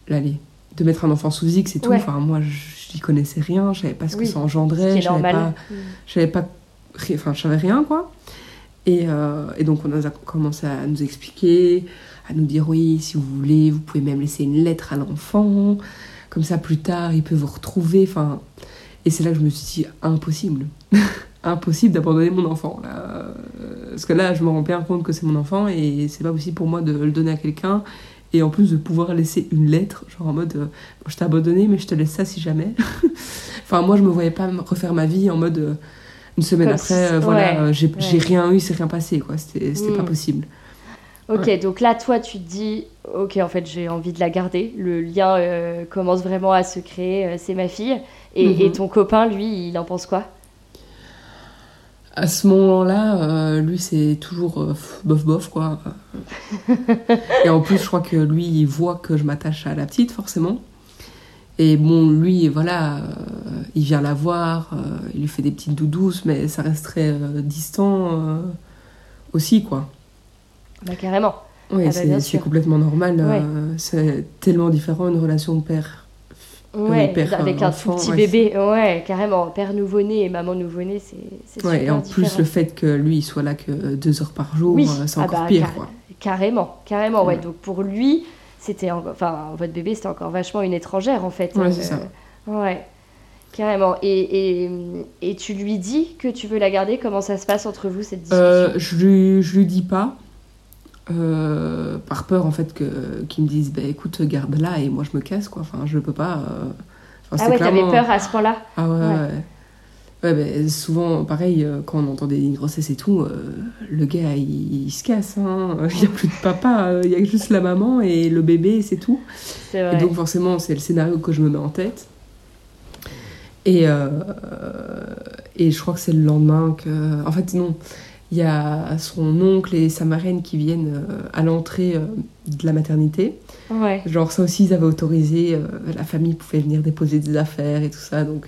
l'allez, de mettre un enfant sous X et tout. Ouais. Enfin, moi, je n'y connaissais rien, je savais pas ce Oui, que ça engendrait, je savais pas, Mm. je savais pas, ri- enfin, je savais rien, quoi. Et, euh, et donc, on a commencé à nous expliquer, à nous dire oui, si vous voulez, vous pouvez même laisser une lettre à l'enfant, comme ça, plus tard, il peut vous retrouver, enfin. Et c'est là que je me suis dit, impossible. impossible d'abandonner mon enfant. Là. Euh, Parce que là, je me rends bien compte que c'est mon enfant et c'est pas possible pour moi de le donner à quelqu'un. Et en plus de pouvoir laisser une lettre, genre en mode, euh, je t'ai abandonné, mais je te laisse ça si jamais. enfin, moi, je me voyais pas refaire ma vie en mode, euh, une semaine Comme après, si- euh, voilà, ouais, j'ai ouais. rien eu, c'est rien passé, quoi. C'était c'était pas Mm. possible. Ok, Ouais. donc là, toi, tu te dis, ok, en fait, j'ai envie de la garder. Le lien commence vraiment à se créer, c'est ma fille. Et, Mhm. et ton copain, lui, il en pense quoi? À ce moment-là, euh, lui, c'est toujours euh, bof bof, quoi. et en plus, je crois que lui, il voit que je m'attache à la petite, forcément. Et bon, lui, voilà, euh, il vient la voir, il lui fait des petites doudous, mais ça resterait euh, distant aussi, quoi. Bah, carrément. Oui, Ah bah, c'est complètement normal. c'est tellement différent une relation père. Ouais, avec euh, un enfant, tout petit ouais, bébé, ouais, carrément. Père nouveau-né et maman nouveau-né, c'est c'est Ouais, et en différent. plus, le fait que lui, il soit là que deux heures par jour, Oui, euh, c'est ah encore bah, pire, car- quoi. Carrément, carrément, ouais. Ouais. Donc pour lui, c'était, en- enfin, votre bébé, c'était encore vachement une étrangère en fait. Ouais, c'est ça. Ouais, carrément. Et, et, et tu lui dis que tu veux la garder? Comment ça se passe entre vous cette discussion? Euh, je, lui, je lui dis pas, euh, par peur en fait que qu'ils me disent bah écoute garde-la et moi je me casse quoi. Enfin je peux pas. euh, enfin, Ah ouais, clairement- t'avais peur à ce point-là? Ah ouais. Ouais. ouais. Ouais, bah, souvent pareil euh, quand on entend des grossesses et tout, euh, le gars il, il se casse. hein. Il y a plus de papa, il y a juste la maman et le bébé c'est tout. Et donc forcément, c'est le scénario que je me mets en tête. Et, et je crois que c'est le lendemain que... En fait, non. Il y a son oncle et sa marraine qui viennent euh, à l'entrée euh, de la maternité. Ouais. Genre ça aussi, ils avaient autorisé. euh, la famille pouvait venir déposer des affaires et tout ça. Donc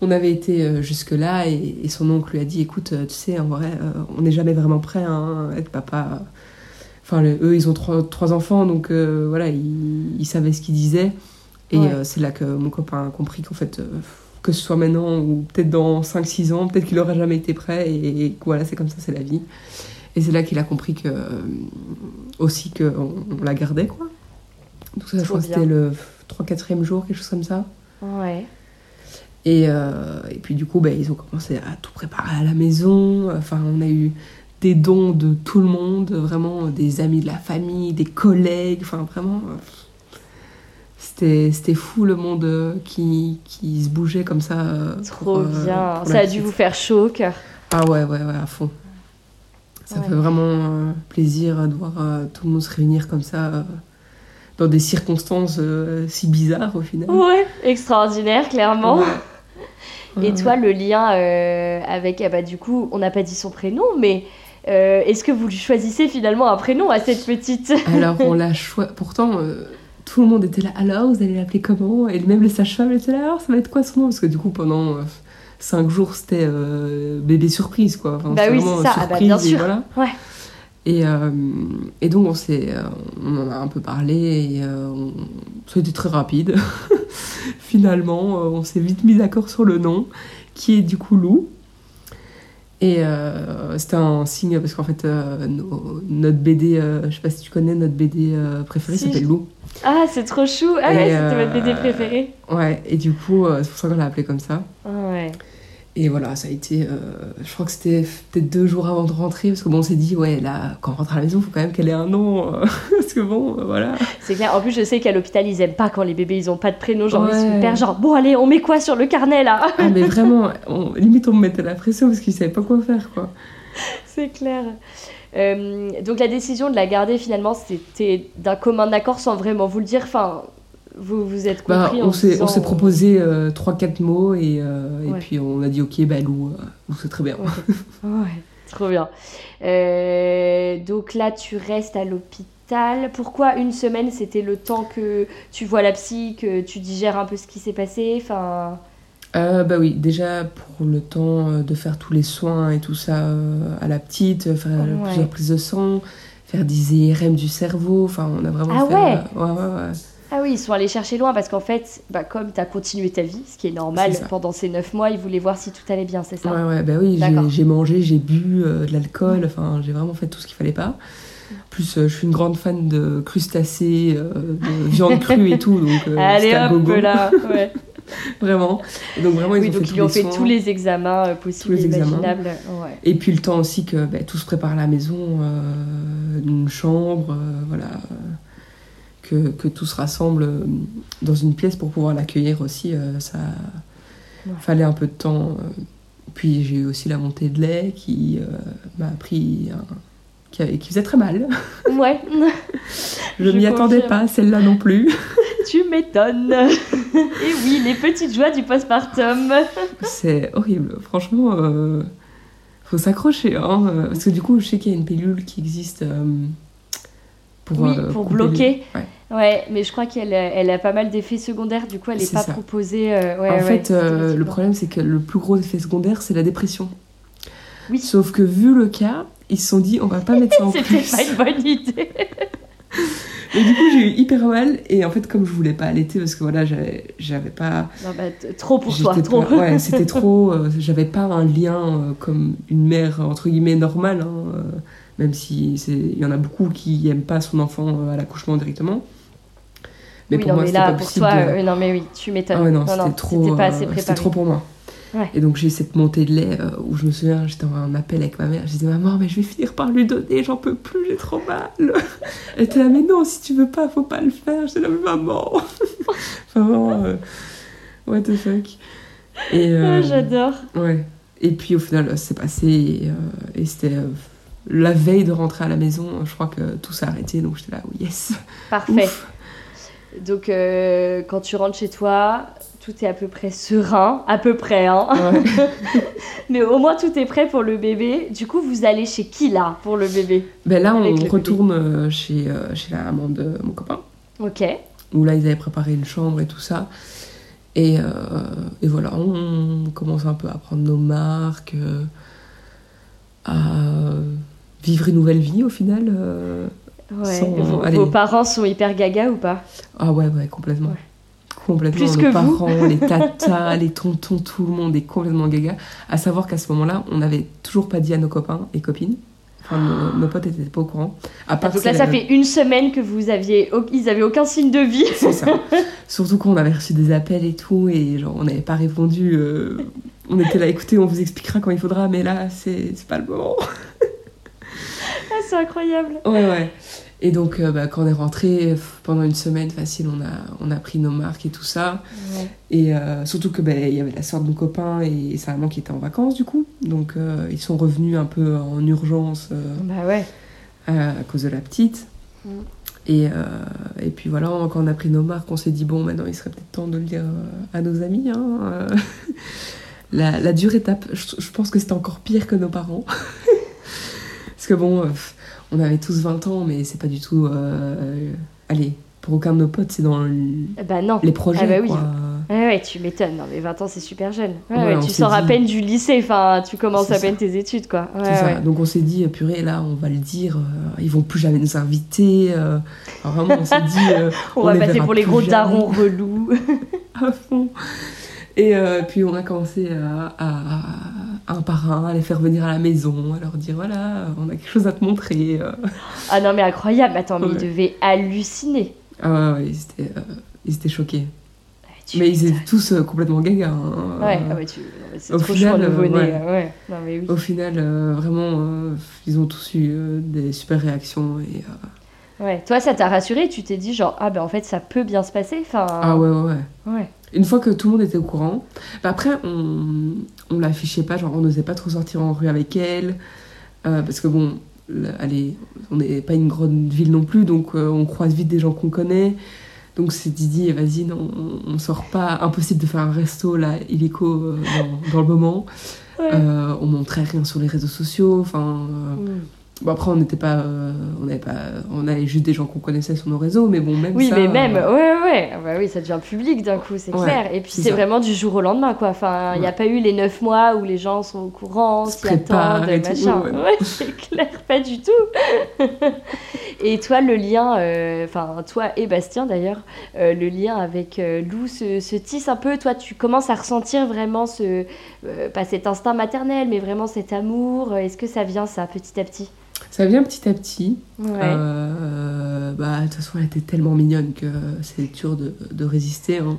on avait été jusque-là et, et son oncle lui a dit, écoute, tu sais, en vrai, on n'est jamais vraiment prêt hein, à être papa. Enfin, le- eux, ils ont trois, trois enfants, donc euh, voilà, ils, ils savaient ce qu'ils disaient. Et Ouais. euh, c'est là que mon copain a compris qu'en fait, euh, que ce soit maintenant ou peut-être dans 5-6 ans, peut-être qu'il n'aura jamais été prêt et, voilà, c'est comme ça, c'est la vie. Et c'est là qu'il a compris que aussi qu'on on la gardait, quoi. Donc ça, je crois que c'était le 3-4e jour, quelque chose comme ça. Ouais. Et, euh, et puis du coup, ben, ils ont commencé à tout préparer à la maison. Enfin, on a eu des dons de tout le monde, vraiment des amis de la famille, des collègues. Enfin, vraiment, euh, c'était fou le monde euh, qui, qui se bougeait comme ça. euh, Trop pour, euh, bien. pour Ça a dû vous faire chaud au cœur. Ah ouais, ouais, ouais, à fond. Ça Ouais. fait vraiment plaisir de voir tout le monde se réunir comme ça, dans des circonstances euh, si bizarres au final. Ouais, extraordinaire, clairement. Ouais. Et toi, le lien euh, avec, ah bah, du coup, on n'a pas dit son prénom, mais euh, est-ce que vous lui choisissez finalement un prénom à cette petite? Alors on l'a choisi. Pourtant, tout le monde était là. Alors, vous allez l'appeler comment? Et même les sages-femmes étaient là. Alors, ça va être quoi son nom? Parce que du coup, pendant euh, cinq jours, c'était euh, bébé surprise, quoi. Enfin, Bah c'était oui, c'est ça. euh, Ah bah, bien et sûr. voilà. Ouais. Et, euh, et donc, on, s'est, euh, on en a un peu parlé et euh, on... ça a été très rapide. Finalement, euh, on s'est vite mis d'accord sur le nom, qui est du coup Lou. Et euh, c'était un signe parce qu'en fait, euh, notre BD, euh, je sais pas si tu connais, notre BD euh, préféré Si. s'appelle Lou. Ah, c'est trop chou. Ah Et, ouais, c'était votre BD préféré. Ouais, et du coup, c'est pour ça qu'on l'a appelé comme ça. Ah ouais. Et voilà, ça a été. euh, je crois que c'était peut-être deux jours avant de rentrer, parce que bon, on s'est dit, ouais, là, quand on rentre à la maison, il faut quand même qu'elle ait un nom. euh, parce que bon, euh, voilà. C'est clair. En plus, je sais qu'à l'hôpital, ils aiment pas quand les bébés ils ont pas de prénom. Genre, ils Ouais. hyper genre, bon, allez, on met quoi sur le carnet là? Ah, mais vraiment, on- limite, on me mettait la pression parce qu'ils savaient pas quoi faire, quoi. C'est clair. Donc, la décision de la garder finalement, c'était d'un commun accord sans vraiment vous le dire. Enfin, vous vous êtes Bah, compris on s'est disant- proposé euh, trois, quatre mots et, euh, et puis on a dit, ok, bah, Lou, euh, Lou, c'est très bien. Ouais, Ouais, trop bien. Euh, donc là, tu restes à l'hôpital. Pourquoi une semaine C'était le temps que tu vois la psy, que tu digères un peu ce qui s'est passé? Enfin, bah oui, déjà pour le temps de faire tous les soins et tout ça à la petite, faire Ouais. plusieurs prises de sang, faire des IRM du cerveau, enfin on a vraiment Ah fait... ouais ah oui, ils sont allés chercher loin parce qu'en fait, bah, comme tu as continué ta vie, ce qui est normal pendant ces neuf mois, ils voulaient voir si tout allait bien, c'est ça Ouais, ouais, bah oui, j'ai- mangé, j'ai bu euh, de l'alcool, enfin j'ai vraiment fait tout ce qu'il fallait pas. Plus, euh, je suis une grande fan de crustacés, euh, de viande crue et tout, donc Allez hop gogo, là ouais. vraiment. Et donc vraiment, ils Oui, ont donc fait ils tous ont les fait soins. tous les examens euh, possibles les examens. imaginables. Ouais. Et puis le temps aussi que bah, tout se prépare à la maison, euh, une chambre, euh, voilà, que, que tout se rassemble euh, dans une pièce pour pouvoir l'accueillir aussi. euh, ça Ouais. fallait un peu de temps. euh. Puis j'ai eu aussi la montée de lait qui euh, m'a pris un- qui, faisait très mal. Ouais, Je, Je m'y attendais pas, celle-là non plus. tu m'étonnes. et oui, les petites joies du postpartum. C'est horrible. Franchement, euh, faut s'accrocher. Hein, parce que du coup, je sais qu'il y a une pilule qui existe euh, pour, oui, euh, pour bloquer. les- Ouais. Ouais, mais je crois qu'elle a- elle a pas mal d'effets secondaires, du coup elle n'est pas ça. proposée. euh, ouais, en ouais, fait, euh, le problème, c'est que le plus gros effet secondaire, c'est la dépression. Oui. Sauf que vu le cas, ils se sont dit, on va pas mettre ça en C'était plus. pas une bonne idée. Et du coup, j'ai eu hyper mal. Et en fait, comme je voulais pas allaiter, parce que voilà, j'avais pas. Non, bah, trop pour toi, trop. pas- ouais, c'était trop. euh, j'avais pas un lien euh, comme une mère, entre guillemets, normale. hein, euh, même si il y en a beaucoup qui aiment pas son enfant euh, à l'accouchement directement. Mais oui, pour non, moi, c'était pas pour possible. toi, de- euh, non, mais oui, tu m'étonnes. Ah ouais, non, c'était trop, pas euh, assez c'était préparé. trop pour moi. Ouais. Et donc j'ai eu cette montée de lait euh, où je me souviens, j'étais en appel avec ma mère. Je disais, maman, mais je vais finir par lui donner, j'en peux plus, j'ai trop mal. Elle était là, mais non, si tu veux pas, faut pas le faire. J'étais là, mais maman. vraiment, euh, what the fuck. Et, euh, Ah, J'adore. Ouais. Et puis au final, c'est passé et, et c'était la veille de rentrer à la maison. Je crois que tout s'est arrêté, donc j'étais là, oh, yes. Parfait. Ouf. Donc, euh, quand tu rentres chez toi, tout est à peu près serein, à peu près, hein. Ouais. Mais au moins, tout est prêt pour le bébé. Du coup, vous allez chez qui là pour le bébé? Ben là, on retourne euh, chez, euh, chez la maman de mon copain. Ok. où là ils avaient préparé une chambre et tout ça. Et, euh, et voilà, on commence un peu à prendre nos marques, euh, à vivre une nouvelle vie au final. euh. Ouais. Sans- Vos, parents sont hyper gaga ou pas? Ah ouais, ouais, complètement. Ouais. Complètement. Plus Nos que vous. parents, les tatas, les tontons, tout le monde est complètement gaga. À savoir qu'à ce moment-là, on n'avait toujours pas dit à nos copains et copines. Enfin, nos, nos potes étaient pas au courant. À part Donc là, ça fait une semaine que vous aviez, ils avaient aucun signe de vie. C'est ça. Surtout qu'on avait reçu des appels et tout, et genre, on n'avait pas répondu. euh, on était là, écoutez, on vous expliquera quand il faudra, mais là, c'est c'est pas le moment. Ah, c'est incroyable. Ouais, ouais. Et donc, euh, bah, quand on est rentré, pendant une semaine facile, on a, on a pris nos marques et tout ça. Et euh, surtout que bah, il y avait la soeur de mon copain et sa maman qui était en vacances, du coup. Donc, euh, ils sont revenus un peu en urgence Bah ouais. à, cause de la petite. Mm. Et, et puis voilà, quand on a pris nos marques, on s'est dit, bon, maintenant, il serait peut-être temps de le dire à nos amis. hein, la, la dure étape, je, je pense que c'était encore pire que nos parents. Parce que bon, euh, on avait tous 20 ans, mais c'est pas du tout... euh, allez, pour aucun de nos potes, c'est dans Bah non. les projets, Ah bah oui. quoi. Ouais, ouais, tu m'étonnes. Non, mais 20 ans, c'est super jeune. Ouais, tu sors à peine du lycée. Enfin, tu commences à peine ça. tes études, quoi. Ça. Donc on s'est dit, purée, là, on va le dire, euh, ils vont plus jamais nous inviter. euh. Vraiment, on s'est dit, euh, On, va les passer pour les gros darons relous. à fond. Et euh, puis on a commencé à- un par un à les faire venir à la maison, à leur dire voilà, on a quelque chose à te montrer. euh. ah non, mais incroyable. Attends, mais Ouais. ils devaient halluciner. Ah ouais, ouais, ils étaient, euh, ils étaient choqués. Tu Mais ils étaient tous euh, complètement gaga. hein. Ouais, ah ouais, tu... c'est au trop final, chaud, euh, nouveau-né. ouais. ouais. Non, mais oui. Au final, euh, vraiment, ils ont tous eu des super réactions. Et, Ouais. Toi, ça t'a rassuré Tu t'es dit, genre, ah ben en fait, ça peut bien se passer Enfin. Ah ouais, ouais, ouais. Ouais. Une fois que tout le monde était au courant, bah après on, on l'affichait pas, genre on n'osait pas trop sortir en rue avec elle, euh, parce que bon, allez, on n'est pas une grande ville non plus, donc euh, on croise vite des gens qu'on connaît. Donc c'est dit, vas-y, non, on, on sort pas, impossible de faire un resto là, illico euh, dans, dans le moment. Ouais. Euh, on montrait rien sur les réseaux sociaux, enfin. Mm. Bon après on n'était pas, euh, on n'avait pas, on avait juste des gens qu'on connaissait sur nos réseaux, mais bon même Oui, ça, mais même, euh, ouais, ouais. Ah bah oui, ça devient public d'un coup, c'est Ouais, clair. Et puis c'est vraiment du jour au lendemain, quoi. Enfin, il n'y a pas eu les neuf mois où les gens sont au courant, s'y attendent, préparent et machin. ouais, ouais. Ouais, c'est clair, pas du tout. et toi, le lien, euh, enfin, toi et Bastien d'ailleurs, euh, le lien avec euh, Lou se, se tisse un peu. Toi, tu commences à ressentir vraiment ce, euh, pas cet instinct maternel, mais vraiment cet amour. Est-ce que ça vient, ça, petit à petit? Ça vient petit à petit. Ouais. Euh, bah, de toute façon, elle était tellement mignonne que c'est dur de, de résister. hein.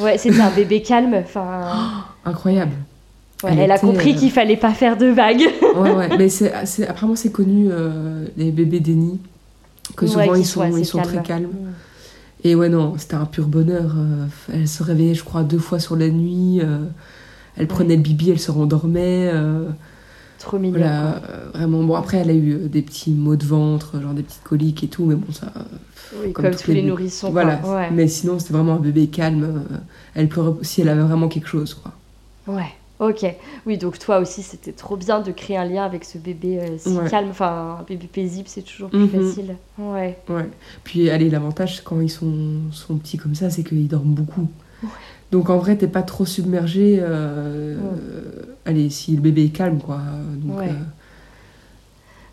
Ouais, c'était un bébé calme. Enfin, Incroyable. ouais, elle elle, a compris euh, qu'il fallait pas faire de vagues. Ouais, ouais. Mais c'est, apparemment, c'est connu, euh, les bébés déni, que souvent ils sont ils sont très calmes. Mm. Et ouais, non, c'était un pur bonheur. euh, Elle se réveillait, je crois, deux fois sur la nuit. Elle prenait le bibi, elle se rendormait. Trop mignon. Voilà, euh, vraiment. Bon, après, elle a eu euh, des petits maux de ventre, genre des petites coliques et tout, mais bon, ça. euh, Oui, comme comme, tous les, nourrissons. voilà. quoi. Ouais. Mais sinon, c'était vraiment un bébé calme. Elle pleurait si elle avait vraiment quelque chose, quoi. ouais. Ok. Oui, donc toi aussi, c'était trop bien de créer un lien avec ce bébé euh, si Ouais. calme. Enfin, un bébé paisible, c'est toujours plus Mhm. facile. Ouais. Ouais. Puis, allez, l'avantage, quand ils sont, sont petits comme ça, c'est qu'ils dorment beaucoup. Donc, en vrai, t'es pas trop submergé. euh, Ouais. allez, si le bébé est calme, quoi. Donc, Ouais.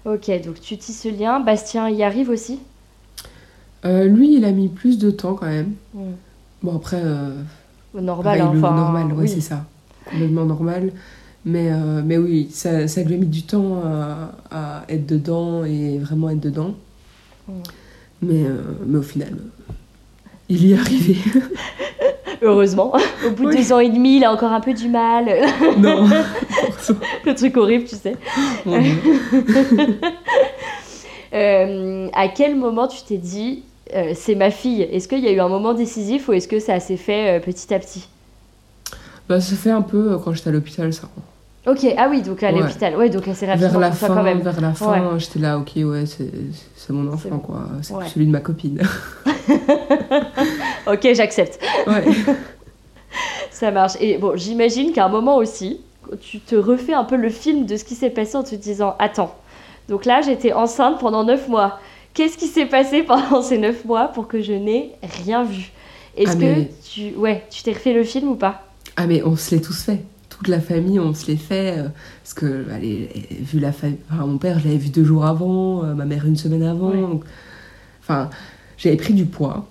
euh, Ok, donc tu tisses ce lien. Bastien y arrive aussi? Euh, lui, il a mis plus de temps quand même. Bon, après, euh, Normal, pareil, hein, le enfin, normal, ouais, oui. c'est ça. Complètement normal. Mais, mais oui, ça, ça lui a mis du temps à, à être dedans et vraiment être dedans. Mais, mais au final, il y est arrivé. Heureusement. Au bout de Oui. deux ans et demi, il a encore un peu du mal. non. Le truc horrible, tu sais. Dieu. Euh, à quel moment tu t'es dit, euh, c'est ma fille? Est-ce qu'il y a eu un moment décisif ou est-ce que ça s'est fait euh, petit à petit? Bah, ça fait un peu quand j'étais à l'hôpital, ça. Ok, ah oui, donc à Ouais. l'hôpital. Ouais, donc assez rapidement Vers la fin, quand même. vers la fin, j'étais là, ok, ouais, c'est mon enfant, bon. quoi. C'est Ouais. celui de ma copine. Ok, j'accepte. ouais. Ça marche. Et bon, j'imagine qu'à un moment aussi, tu te refais un peu le film de ce qui s'est passé en te disant Attends, donc là, j'étais enceinte pendant 9 mois. Qu'est-ce qui s'est passé pendant ces 9 mois pour que je n'ai rien vu? Est-ce Ah, que mais- tu. Ouais, tu t'es refait le film ou pas? Ah, mais on se l'est tous fait. Toute la famille, on se l'est fait. euh, parce que, allez, vu la famille. Enfin, mon père, je l'avais vu deux jours avant, euh, ma mère une semaine avant. Ouais. donc- Enfin, j'avais pris du poids.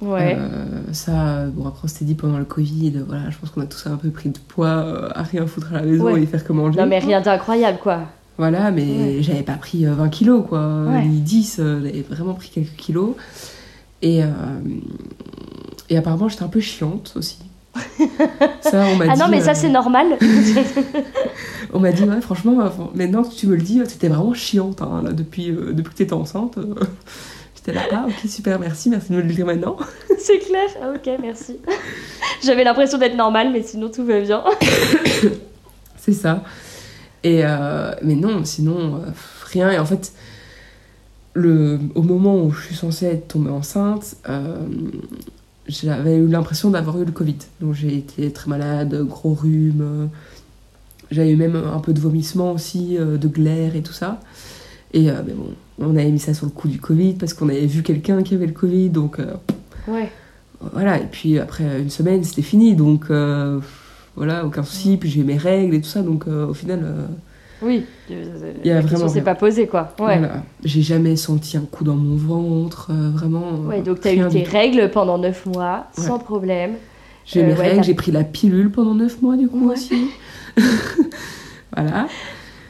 Ouais. Euh, ça, bon, après, on s'était dit pendant le Covid, voilà, je pense qu'on a tous un peu pris de poids à rien foutre à la maison Ouais. et faire que manger. Non, mais rien d'incroyable, quoi. Voilà, mais Ouais. j'avais pas pris euh, 20 kilos, quoi. Ni 10, euh, j'avais vraiment pris quelques kilos. Et, et apparemment, j'étais un peu chiante aussi. Ça, on m'a Ah dit. non, mais ça euh, c'est normal. On m'a dit, ouais, franchement, euh, maintenant que tu me le dis, c'était vraiment chiante, hein, là, depuis, euh, depuis que t'étais enceinte. euh. J'étais là, ah, ok, super, merci, merci de me le dire maintenant. c'est clair. Ah, ok, merci. J'avais l'impression d'être normale, mais sinon tout va bien. C'est ça. Et euh, mais non, sinon, euh, rien. Et en fait, le, au moment où je suis censée être tombée enceinte, euh, j'avais eu l'impression d'avoir eu le Covid. Donc j'ai été très malade, gros rhume. J'avais eu même un peu de vomissement aussi, euh, de glaire et tout ça. Et euh, mais bon, on avait mis ça sur le coup du Covid parce qu'on avait vu quelqu'un qui avait le Covid. Donc euh, Ouais. voilà, et puis après une semaine, c'était fini, donc euh, voilà, aucun souci. Puis j'ai mes règles et tout ça, donc au final, Oui. Il y a la vraiment s'est pas posée, quoi. Ouais. voilà. J'ai jamais senti un coup dans mon ventre, euh, vraiment. euh, Ouais, donc t'as rien eu tes tout. règles pendant 9 mois, Ouais. sans problème. J'ai eu euh, mes règles, j'ai pris la pilule pendant 9 mois du coup aussi. voilà,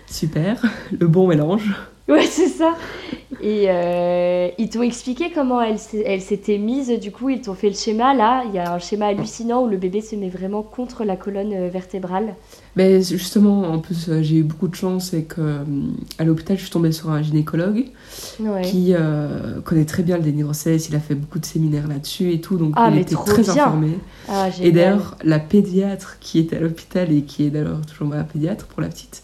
super, le bon mélange. Ouais, c'est ça. Et euh, ils t'ont expliqué comment elle, s'était mise, du coup, ils t'ont fait le schéma, là. Il y a un schéma hallucinant où le bébé se met vraiment contre la colonne vertébrale. Mais justement, en plus, euh, j'ai eu beaucoup de chance et que euh, à l'hôpital, je suis tombée sur un gynécologue Ouais. qui euh, connaît très bien le déni de grossesse. Il a fait beaucoup de séminaires là-dessus et tout, donc Ah, il était très bien. informé. Ah, Et d'ailleurs, la pédiatre qui était à l'hôpital et qui est d'ailleurs toujours ma pédiatre pour la petite,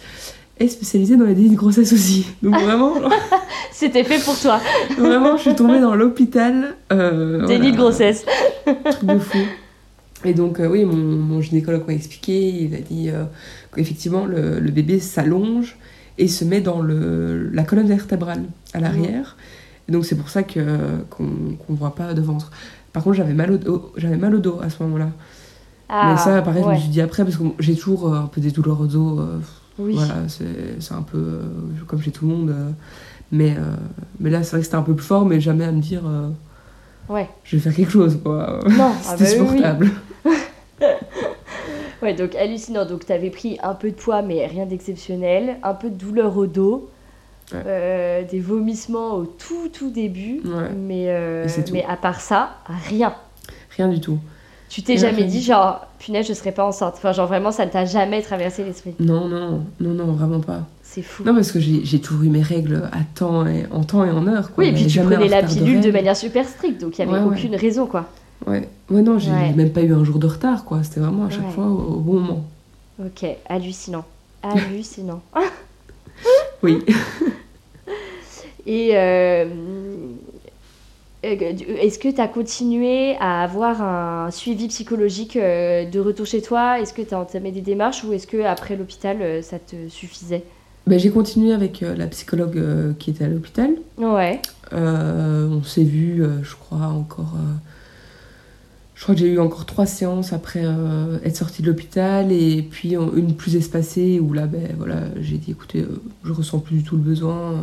est spécialisée dans les dénis de grossesse aussi. Donc vraiment, genre, C'était fait pour toi. vraiment, je suis tombée dans l'hôpital. euh, Déni de grossesse. truc de fou. Et donc, euh, oui, mon, mon gynécologue m'a expliqué, il a dit euh, qu'effectivement, le, le bébé s'allonge et se met dans le, la colonne vertébrale à l'arrière. Et donc, c'est pour ça que, qu'on ne voit pas de ventre. Par contre, j'avais mal, au dos- j'avais mal au dos à ce moment-là. Ah, Mais ça, pareil, je ouais. me suis dit après, parce que j'ai toujours euh, un peu des douleurs au dos. euh, Oui. Voilà, c'est un peu euh, comme chez tout le monde. euh, mais, euh, mais là, c'est vrai que c'était un peu plus fort, mais jamais à me dire, Ouais. je vais faire quelque chose, quoi. Non, ah c'était oui, oui. Ouais, donc hallucinant. Donc t'avais pris un peu de poids, mais rien d'exceptionnel. Un peu de douleur au dos. Ouais. euh, des vomissements au tout tout début. Ouais. Mais, euh, mais à part ça, rien. Rien du tout. Tu t'es jamais dit genre, punaise, je serais pas enceinte. Enfin, genre vraiment, ça ne t'a jamais traversé l'esprit. Non, non, non, non, vraiment pas. C'est fou. Non, parce que j'ai toujours eu mes règles à temps et, en temps et en heure. Quoi. oui, et puis tu prenais la pilule de manière super stricte, donc il n'y avait Ouais, ouais. aucune raison, quoi. Ouais, ouais non, j'ai Ouais. même pas eu un jour de retard, quoi. C'était vraiment à chaque Ouais. fois au, au bon moment. Ok, hallucinant. Hallucinant. Oui. Et euh, euh, est-ce que tu as continué à avoir un suivi psychologique euh, de retour chez toi? Est-ce que tu as entamé des démarches ou est-ce que après l'hôpital, ça te suffisait? Ben, j'ai continué avec la psychologue qui était à l'hôpital. Ouais. Euh, on s'est vu, je crois, encore. euh, je crois que j'ai eu encore trois séances après euh, être sortie de l'hôpital et puis euh, une plus espacée où là, ben voilà, j'ai dit écoutez, euh, je ressens plus du tout le besoin.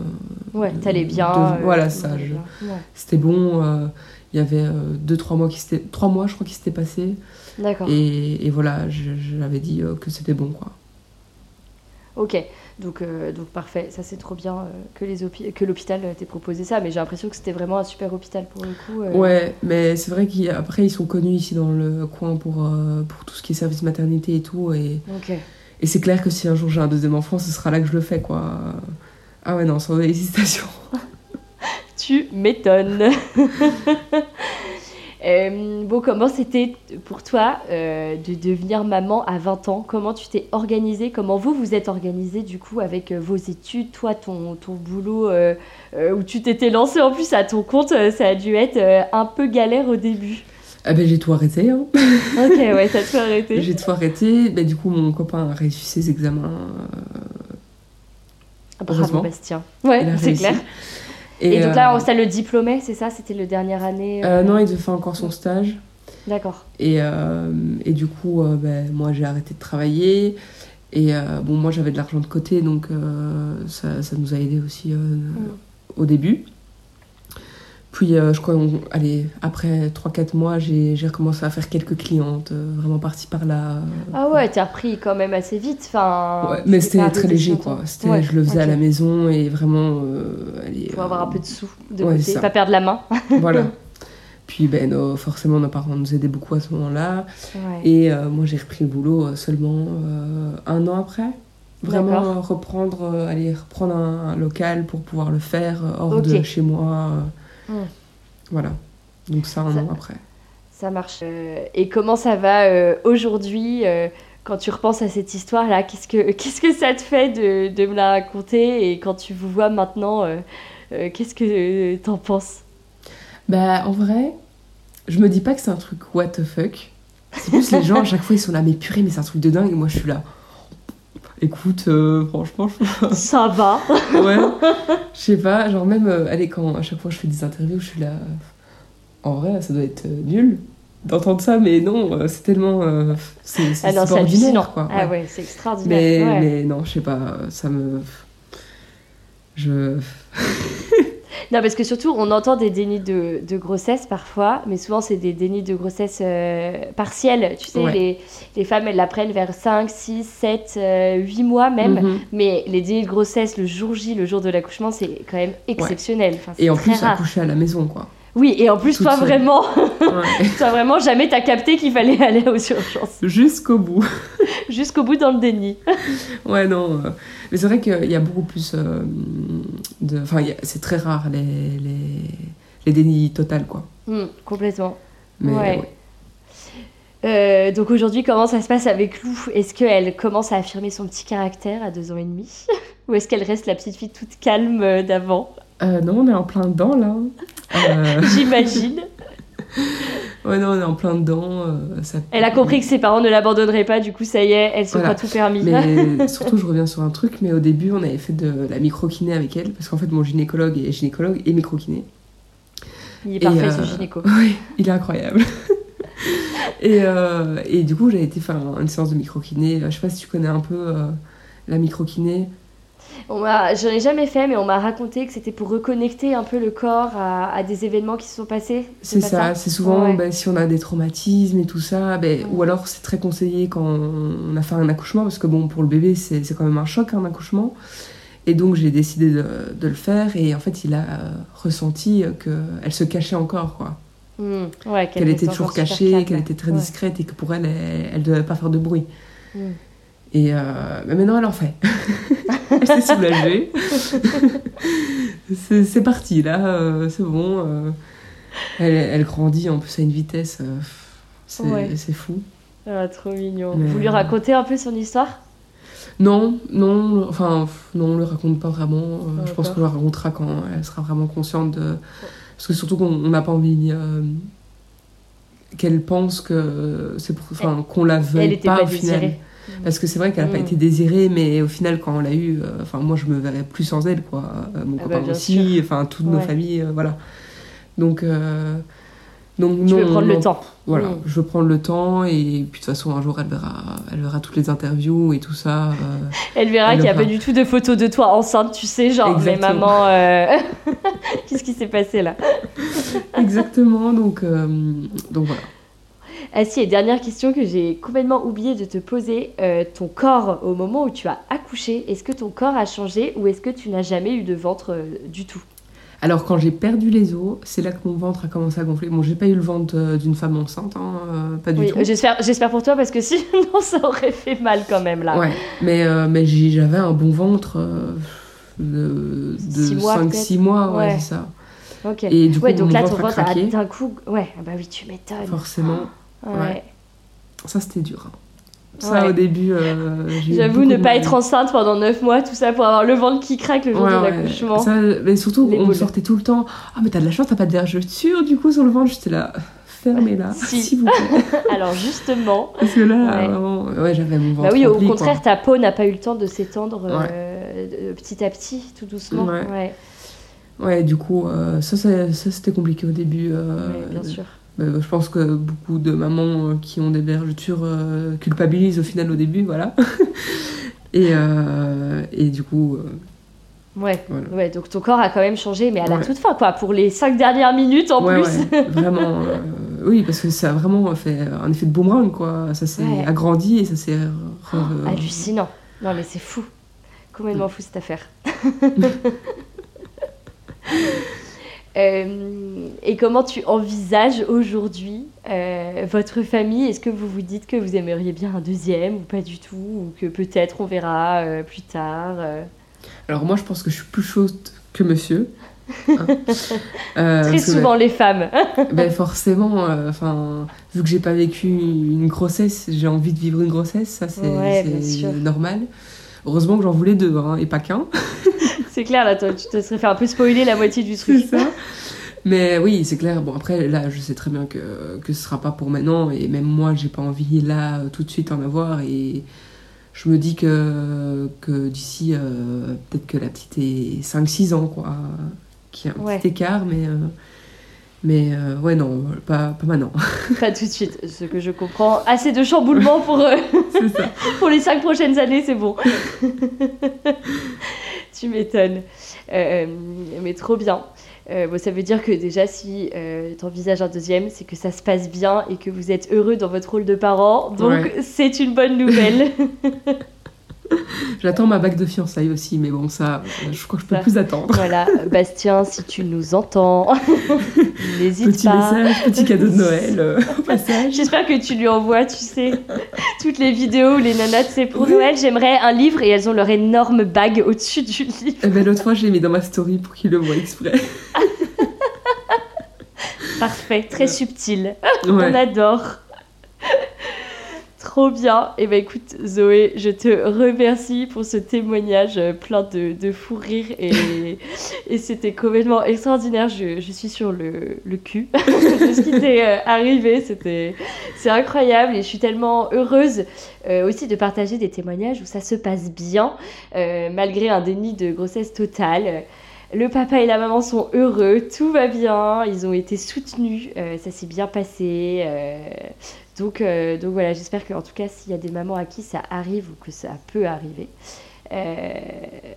euh, Ouais, t'allais bien. de- voilà, ça. je-. Ouais. C'était bon. Il y avait deux, trois mois qui s'étaient. Trois mois, je crois, qui s'étaient passés. D'accord. Et, et voilà, l'avais dit que c'était bon, quoi. Ok. Donc, euh, donc parfait. Ça, c'est trop bien euh, que l'hôpital euh, t'ait proposé ça. Mais j'ai l'impression que c'était vraiment un super hôpital pour le coup. euh. Ouais, mais c'est vrai qu'après, ils sont connus ici dans le coin pour, pour tout ce qui est service maternité et tout. Et, et c'est clair que si un jour j'ai un deuxième enfant, ce sera là que je le fais, quoi. Ah ouais, non, sans hésitation. Tu m'étonnes. Euh, bon, comment c'était pour toi euh, de devenir maman à 20 ans? Comment tu t'es organisée? Comment vous vous êtes organisée du coup avec euh, vos études, toi ton, ton boulot euh, où tu t'étais lancée en plus à ton compte Ça a dû être un peu galère au début. Ah ben j'ai tout arrêté, hein. Ok, ouais, t'as tout arrêté. J'ai tout arrêté. Ben, du coup, mon copain a réussi ses examens. Bravo. Bastien. Ouais, c'est clair. Et, donc là, euh, ça le diplômait, c'est ça C'était le dernière année euh, non, il devait faire encore son stage. D'accord. Et, euh, et du coup, euh, ben, moi, j'ai arrêté de travailler. Et euh, bon, moi, j'avais de l'argent de côté, donc euh, ça, ça nous a aidé aussi euh, au début. Puis, euh, je crois, on- allez, après 3-4 mois, j'ai recommencé à faire quelques clientes, euh, vraiment parti par là. Ah ouais, t'as repris quand même assez vite. Enfin, Ouais, mais c'était très léger, quoi. Ouais, je le faisais à la maison et vraiment, euh, allez, Pour avoir un peu de sous de ouais, côté, pas perdre la main. voilà. Puis, ben, nos- forcément, nos parents nous aidaient beaucoup à ce moment-là. Et moi, j'ai repris le boulot seulement un an après. Vraiment reprendre, aller reprendre un, un local pour pouvoir le faire hors de chez moi. Hmm. Voilà. Donc ça, un Ça- an après. Ça marche. Euh, et comment ça va euh, aujourd'hui euh, quand tu repenses à cette histoire-là Qu'est-ce que qu'est-ce que ça te fait de, de me la raconter Et quand tu vous vois maintenant, euh, euh, qu'est-ce que t'en penses? Bah, en vrai, je me dis pas que c'est un truc what the fuck. C'est plus les gens, à chaque fois, ils sont là, mais purée, mais c'est un truc de dingue. Et moi, je suis là. Écoute, euh, franchement, je Ça va Ouais, je sais pas, genre même, euh, allez, quand à chaque fois je fais des interviews, je suis là. euh, En vrai, ça doit être nul d'entendre ça, mais non, c'est tellement. euh, c'est c'est Ah ordinaire, quoi. Ah ouais. ouais, c'est extraordinaire. mais, ouais. mais non, je sais pas, ça me. Je. Non, parce que surtout, on entend des dénis de, de grossesse parfois, mais souvent, c'est des dénis de grossesse euh, partiels. Tu sais, Ouais. les, les femmes, elles l'apprennent vers 5, 6, 7, 8 mois même. Mhm. Mais les dénis de grossesse, le jour J, le jour de l'accouchement, c'est quand même exceptionnel. Enfin, Et en plus, rare. accoucher à la maison, quoi. Oui, et en plus, Toute toi seule. vraiment, Ouais. toi vraiment, jamais t'as capté qu'il fallait aller aux urgences. Jusqu'au bout. Jusqu'au bout dans le déni. Ouais, non. euh, Mais c'est vrai qu'il y a beaucoup plus euh, de. Enfin, a- c'est très rare les, les, les dénis totales, quoi. Hmm, complètement. Mais Ouais. ouais. Euh, donc aujourd'hui, comment ça se passe avec Lou? Est-ce qu'elle commence à affirmer son petit caractère à deux ans et demi? Ou est-ce qu'elle reste la petite fille toute calme d'avant? Euh, non, on est en plein dedans, là. Euh, J'imagine. Ouais, non, on est en plein dedans. euh, ça... Elle a compris que ses parents ne l'abandonneraient pas, du coup ça y est, elle se Voilà. croit tout permis. Mais surtout, je reviens sur un truc, mais au début, on avait fait de la micro-kiné avec elle, parce qu'en fait, mon gynécologue est gynécologue et micro-kiné. Il est Et, parfait euh, ce gynéco. Oui, il est incroyable. et, euh, et du coup, j'ai été faire une séance de micro-kiné. Je sais pas si tu connais un peu la micro-kiné. On m'a- J'en ai jamais fait, mais on m'a raconté que c'était pour reconnecter un peu le corps à, à des événements qui se sont passés. C'est ça, c'est souvent Ouais. ben, si on a des traumatismes et tout ça, ben, ou alors c'est très conseillé quand on a fait un accouchement, parce que bon, pour le bébé, c'est quand même un choc, un accouchement. Et donc j'ai décidé de, de le faire, et en fait, il a euh, ressenti qu'elle se cachait encore, quoi. Hmm, ouais, Qu'elle était toujours cachée, qu'elle était très discrète, et que pour elle, elle, elle devait pas faire de bruit. Hmm. Et euh, mais maintenant, elle en fait. elle s'est soulagée. c'est parti, là, euh, c'est bon. euh, elle, elle grandit en plus à une vitesse, c'est Ouais. c'est fou. Ah, trop mignon. Mais- Vous lui racontez un peu son histoire? Non, non, enfin, non, on le raconte pas vraiment. je pense qu'on le racontera quand elle sera vraiment consciente de. Parce que surtout qu'on on n'a pas envie qu'elle pense que c'est. Enfin, qu'on la Elle veuille était pas, pas au final. Désirée. Parce que c'est vrai qu'elle n'a pas Mm. été désirée, mais au final, quand on l'a eu, euh, enfin, moi, je me verrais plus sans elle, quoi. Euh, mon Ah copain bah, bien aussi, enfin, toutes nos familles, euh, voilà. Donc, euh, donc Tu non, veux prendre non, le temps. Voilà, Mm. je veux prendre le temps, et puis de toute façon, un jour, elle verra, elle verra toutes les interviews et tout ça. euh, Elle verra qu'il n'y a pas du tout de photos de toi enceinte, tu sais, genre, mais Exactement. maman, euh, qu'est-ce qui s'est passé là? Exactement, donc, donc voilà. Ah si, et dernière question que j'ai complètement oublié de te poser. Euh, ton corps, au moment où tu as accouché, est-ce que ton corps a changé ou est-ce que tu n'as jamais eu de ventre euh, du tout? Alors, quand j'ai perdu les os, c'est là que mon ventre a commencé à gonfler. Bon, j'ai pas eu le ventre euh, d'une femme enceinte, hein, euh, pas du Oui, tout. j'espère, j'espère pour toi parce que sinon ça aurait fait mal quand même là. Ouais, mais, mais j'avais un bon ventre de, de mois, 5-6 mois, ouais, Ouais. c'est ça. Ok. Et du coup, ouais, donc mon là ton ventre a ventre a craqué. d'un coup. Ouais, ah bah oui, tu m'étonnes. Forcément. Ouais. ça c'était dur. hein. Ça Ouais. au début, euh, J'avoue ne pas être enceinte pendant 9 mois, tout ça pour avoir le ventre qui craque le jour Ouais, de l'accouchement. Ça, mais surtout, Les on me boules. sortait tout le temps. Ah, mais t'as de la chance, t'as pas de vergeture du coup sur le ventre. J'étais là, fermez-la, Si. s'il vous plaît. Alors justement, Parce que là, Ouais. vraiment, ouais, j'avais mon ventre. bah oui, au quoi. contraire, ta peau n'a pas eu le temps de s'étendre euh, de- petit à petit, tout doucement. Ouais. ouais. Du coup, euh, ça, ça, ça, c'était compliqué au début. euh, bien sûr. Bah, je pense que beaucoup de mamans euh, qui ont des vergetures euh, culpabilisent au final au début, voilà. et, euh, et du coup, euh, Ouais, Voilà. ouais, donc ton corps a quand même changé, mais à la toute fin, quoi, pour les cinq dernières minutes en Ouais, plus. vraiment. euh, oui, parce que ça a vraiment fait un effet de boomerang, quoi. Ça s'est agrandi et ça s'est. Oh, hallucinant. Non, mais c'est fou. Complètement fou cette affaire. Euh, et comment tu envisages aujourd'hui euh, votre famille? Est-ce que vous vous dites que vous aimeriez bien un deuxième ou pas du tout Ou que peut-être on verra euh, plus tard euh? Alors, moi, je pense que je suis plus chaude que monsieur. hein. Très que, souvent les femmes. ben, forcément, enfin, vu que j'ai pas vécu une grossesse, j'ai envie de vivre une grossesse, ça c'est Ouais, normal. Heureusement que j'en voulais deux, hein, et pas qu'un. c'est clair, là, toi, tu te serais fait un peu spoiler la moitié du truc. ça. Mais oui, c'est clair. Bon, après, là, je sais très bien que, que ce sera pas pour maintenant. Et même moi, j'ai pas envie, là, tout de suite, en avoir. Et je me dis que, que d'ici, euh, peut-être que la petite est 5-6 ans, quoi. Qu'il y a un Ouais. petit écart, mais. euh, mais euh, ouais, non, pas, pas maintenant. Pas tout de suite, ce que je comprends. Assez de chamboulement pour, euh, pour les cinq prochaines années, c'est bon. Tu m'étonnes. Euh, mais trop bien. Euh, bon, ça veut dire que déjà, si tu envisages un deuxième, c'est que ça se passe bien et que vous êtes heureux dans votre rôle de parent. Donc, Ouais. c'est une bonne nouvelle. J'attends ma bague de fiançailles aussi, mais bon, ça, euh, je crois que je peux plus attendre. voilà, Bastien, si tu nous entends, n'hésite Petit pas. message, petit cadeau de Noël, euh, au passage. J'espère que tu lui envoies, tu sais, toutes les vidéos où les nanas, c'est pour Noël, j'aimerais un livre et elles ont leur énorme bague au-dessus du livre. Eh ben, l'autre fois, je l'ai mis dans ma story pour qu'il le voit exprès. Parfait, très subtil. Ouais. On adore. Trop bien. Et ben écoute, Zoé, je te remercie pour ce témoignage euh, plein de, de fou rire et, et c'était complètement extraordinaire. Je, je suis sur le, le cul de ce qui t'est euh, arrivé. C'était, c'est incroyable et je suis tellement heureuse euh, aussi de partager des témoignages où ça se passe bien euh, malgré un déni de grossesse totale. Le papa et la maman sont heureux, tout va bien, ils ont été soutenus, euh, ça s'est bien passé. euh, donc, euh, donc voilà, j'espère qu'en tout cas, s'il y a des mamans à qui ça arrive ou que ça peut arriver, euh,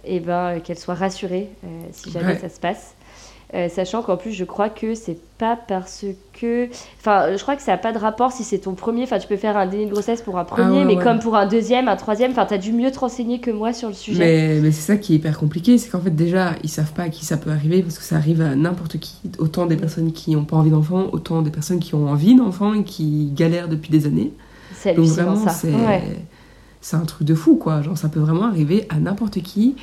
et ben, qu'elles soient rassurées euh, si jamais Ouais. ça se passe. Euh, sachant qu'en plus, je crois que c'est pas parce que. Enfin, je crois que ça n'a pas de rapport si c'est ton premier. Enfin, tu peux faire un déni de grossesse pour un premier, Ah ouais, mais ouais. comme pour un deuxième, un troisième, enfin, t'as dû mieux te renseigner que moi sur le sujet. Mais, mais c'est ça qui est hyper compliqué, c'est qu'en fait déjà ils savent pas à qui ça peut arriver parce que ça arrive à n'importe qui, autant des personnes qui n'ont pas envie d'enfants, autant des personnes qui ont envie d'enfants et qui galèrent depuis des années. C'est Donc hallucinant vraiment ça. c'est Ouais. c'est un truc de fou quoi, genre ça peut vraiment arriver à n'importe qui.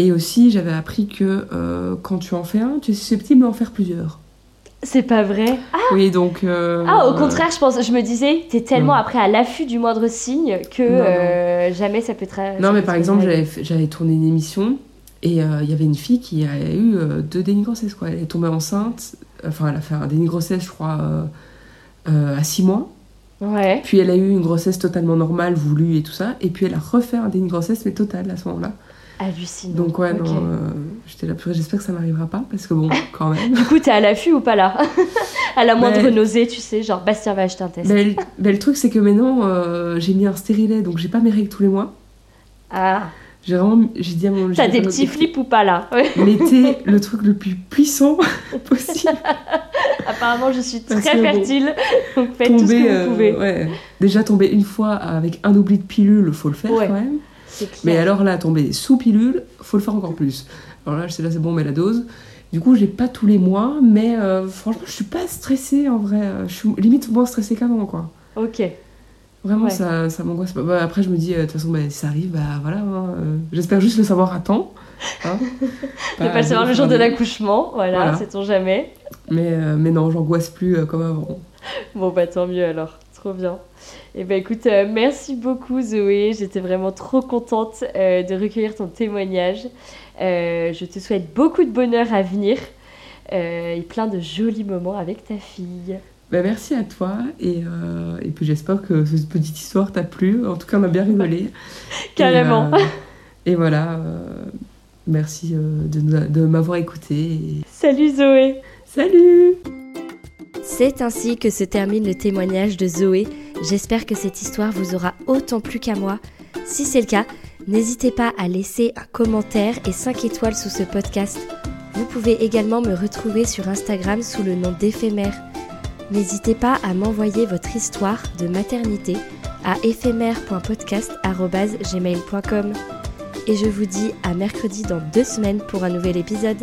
Et aussi j'avais appris que euh, quand tu en fais un, tu es susceptible d'en faire plusieurs. C'est pas vrai. Oui donc... euh, Ah, au contraire, je pense, je me disais, t'es tellement Non. après à l'affût du moindre signe que Non, non. euh, jamais ça peut ça Non, mais par exemple, j'avais tourné une émission et il y avait une fille qui a eu deux dénis de grossesse. Quoi. Elle est tombée enceinte, enfin, elle a fait un déni grossesse, je crois, à six mois. Ouais. Puis elle a eu une grossesse totalement normale, voulue et tout ça. Et puis elle a refait un déni grossesse, mais total à ce moment-là. Hallucinant. Donc, ouais, non, euh, j'étais là, purée, j'espère que ça m'arrivera pas parce que bon, quand même. Du coup, t'es à l'affût ou pas là? À la moindre Mais- nausée, tu sais, genre Bastien va acheter un test. mais, le- mais le truc, c'est que maintenant, euh, j'ai mis un stérilet, donc j'ai pas mes règles tous les mois. Ah, J'ai vraiment, j'ai dit à mon. t'as des petits flips ou pas là? Mettez le truc le plus puissant possible. Apparemment, je suis très bon, fertile, donc faites tout ce que euh, vous pouvez. ouais. Déjà tomber une fois avec un oubli de pilule, faut le faire Ouais. quand même. C'est. Mais alors là, tomber sous pilule, faut le faire encore plus. Alors là, je sais là, c'est bon, mais la dose. Du coup, j'ai pas tous les mois, mais euh, franchement, je suis pas stressée en vrai. Je suis limite moins stressée qu'avant, quoi. Ok. Vraiment, Ouais. ça, ça m'angoisse pas. Bah, après, je me dis, euh, de toute façon, bah, si ça arrive, bah voilà. hein, euh, J'espère juste le savoir à temps. Hein. Ne pas le savoir le jour de l'accouchement, voilà, Voilà. sait-on jamais. Mais, euh, mais non, j'angoisse plus euh, comme avant. Bon, bah tant mieux alors, trop bien. Et bah écoute, euh, merci beaucoup Zoé, j'étais vraiment trop contente euh, de recueillir ton témoignage. Euh, je te souhaite beaucoup de bonheur à venir et plein de jolis moments avec ta fille. Bah, merci à toi et, et puis j'espère que cette petite histoire t'a plu. En tout cas, on a bien rigolé. Carrément. Et, et voilà, merci de, de m'avoir écouté. et Salut Zoé Salut C'est ainsi que se termine le témoignage de Zoé. J'espère que cette histoire vous aura autant plu qu'à moi. Si c'est le cas, N'hésitez pas à laisser un commentaire et 5 étoiles sous ce podcast. Vous pouvez également me retrouver sur Instagram sous le nom d'éphémère. N'hésitez pas à m'envoyer votre histoire de maternité à éphémère.podcast.gmail.com. Et je vous dis à mercredi dans deux semaines pour un nouvel épisode.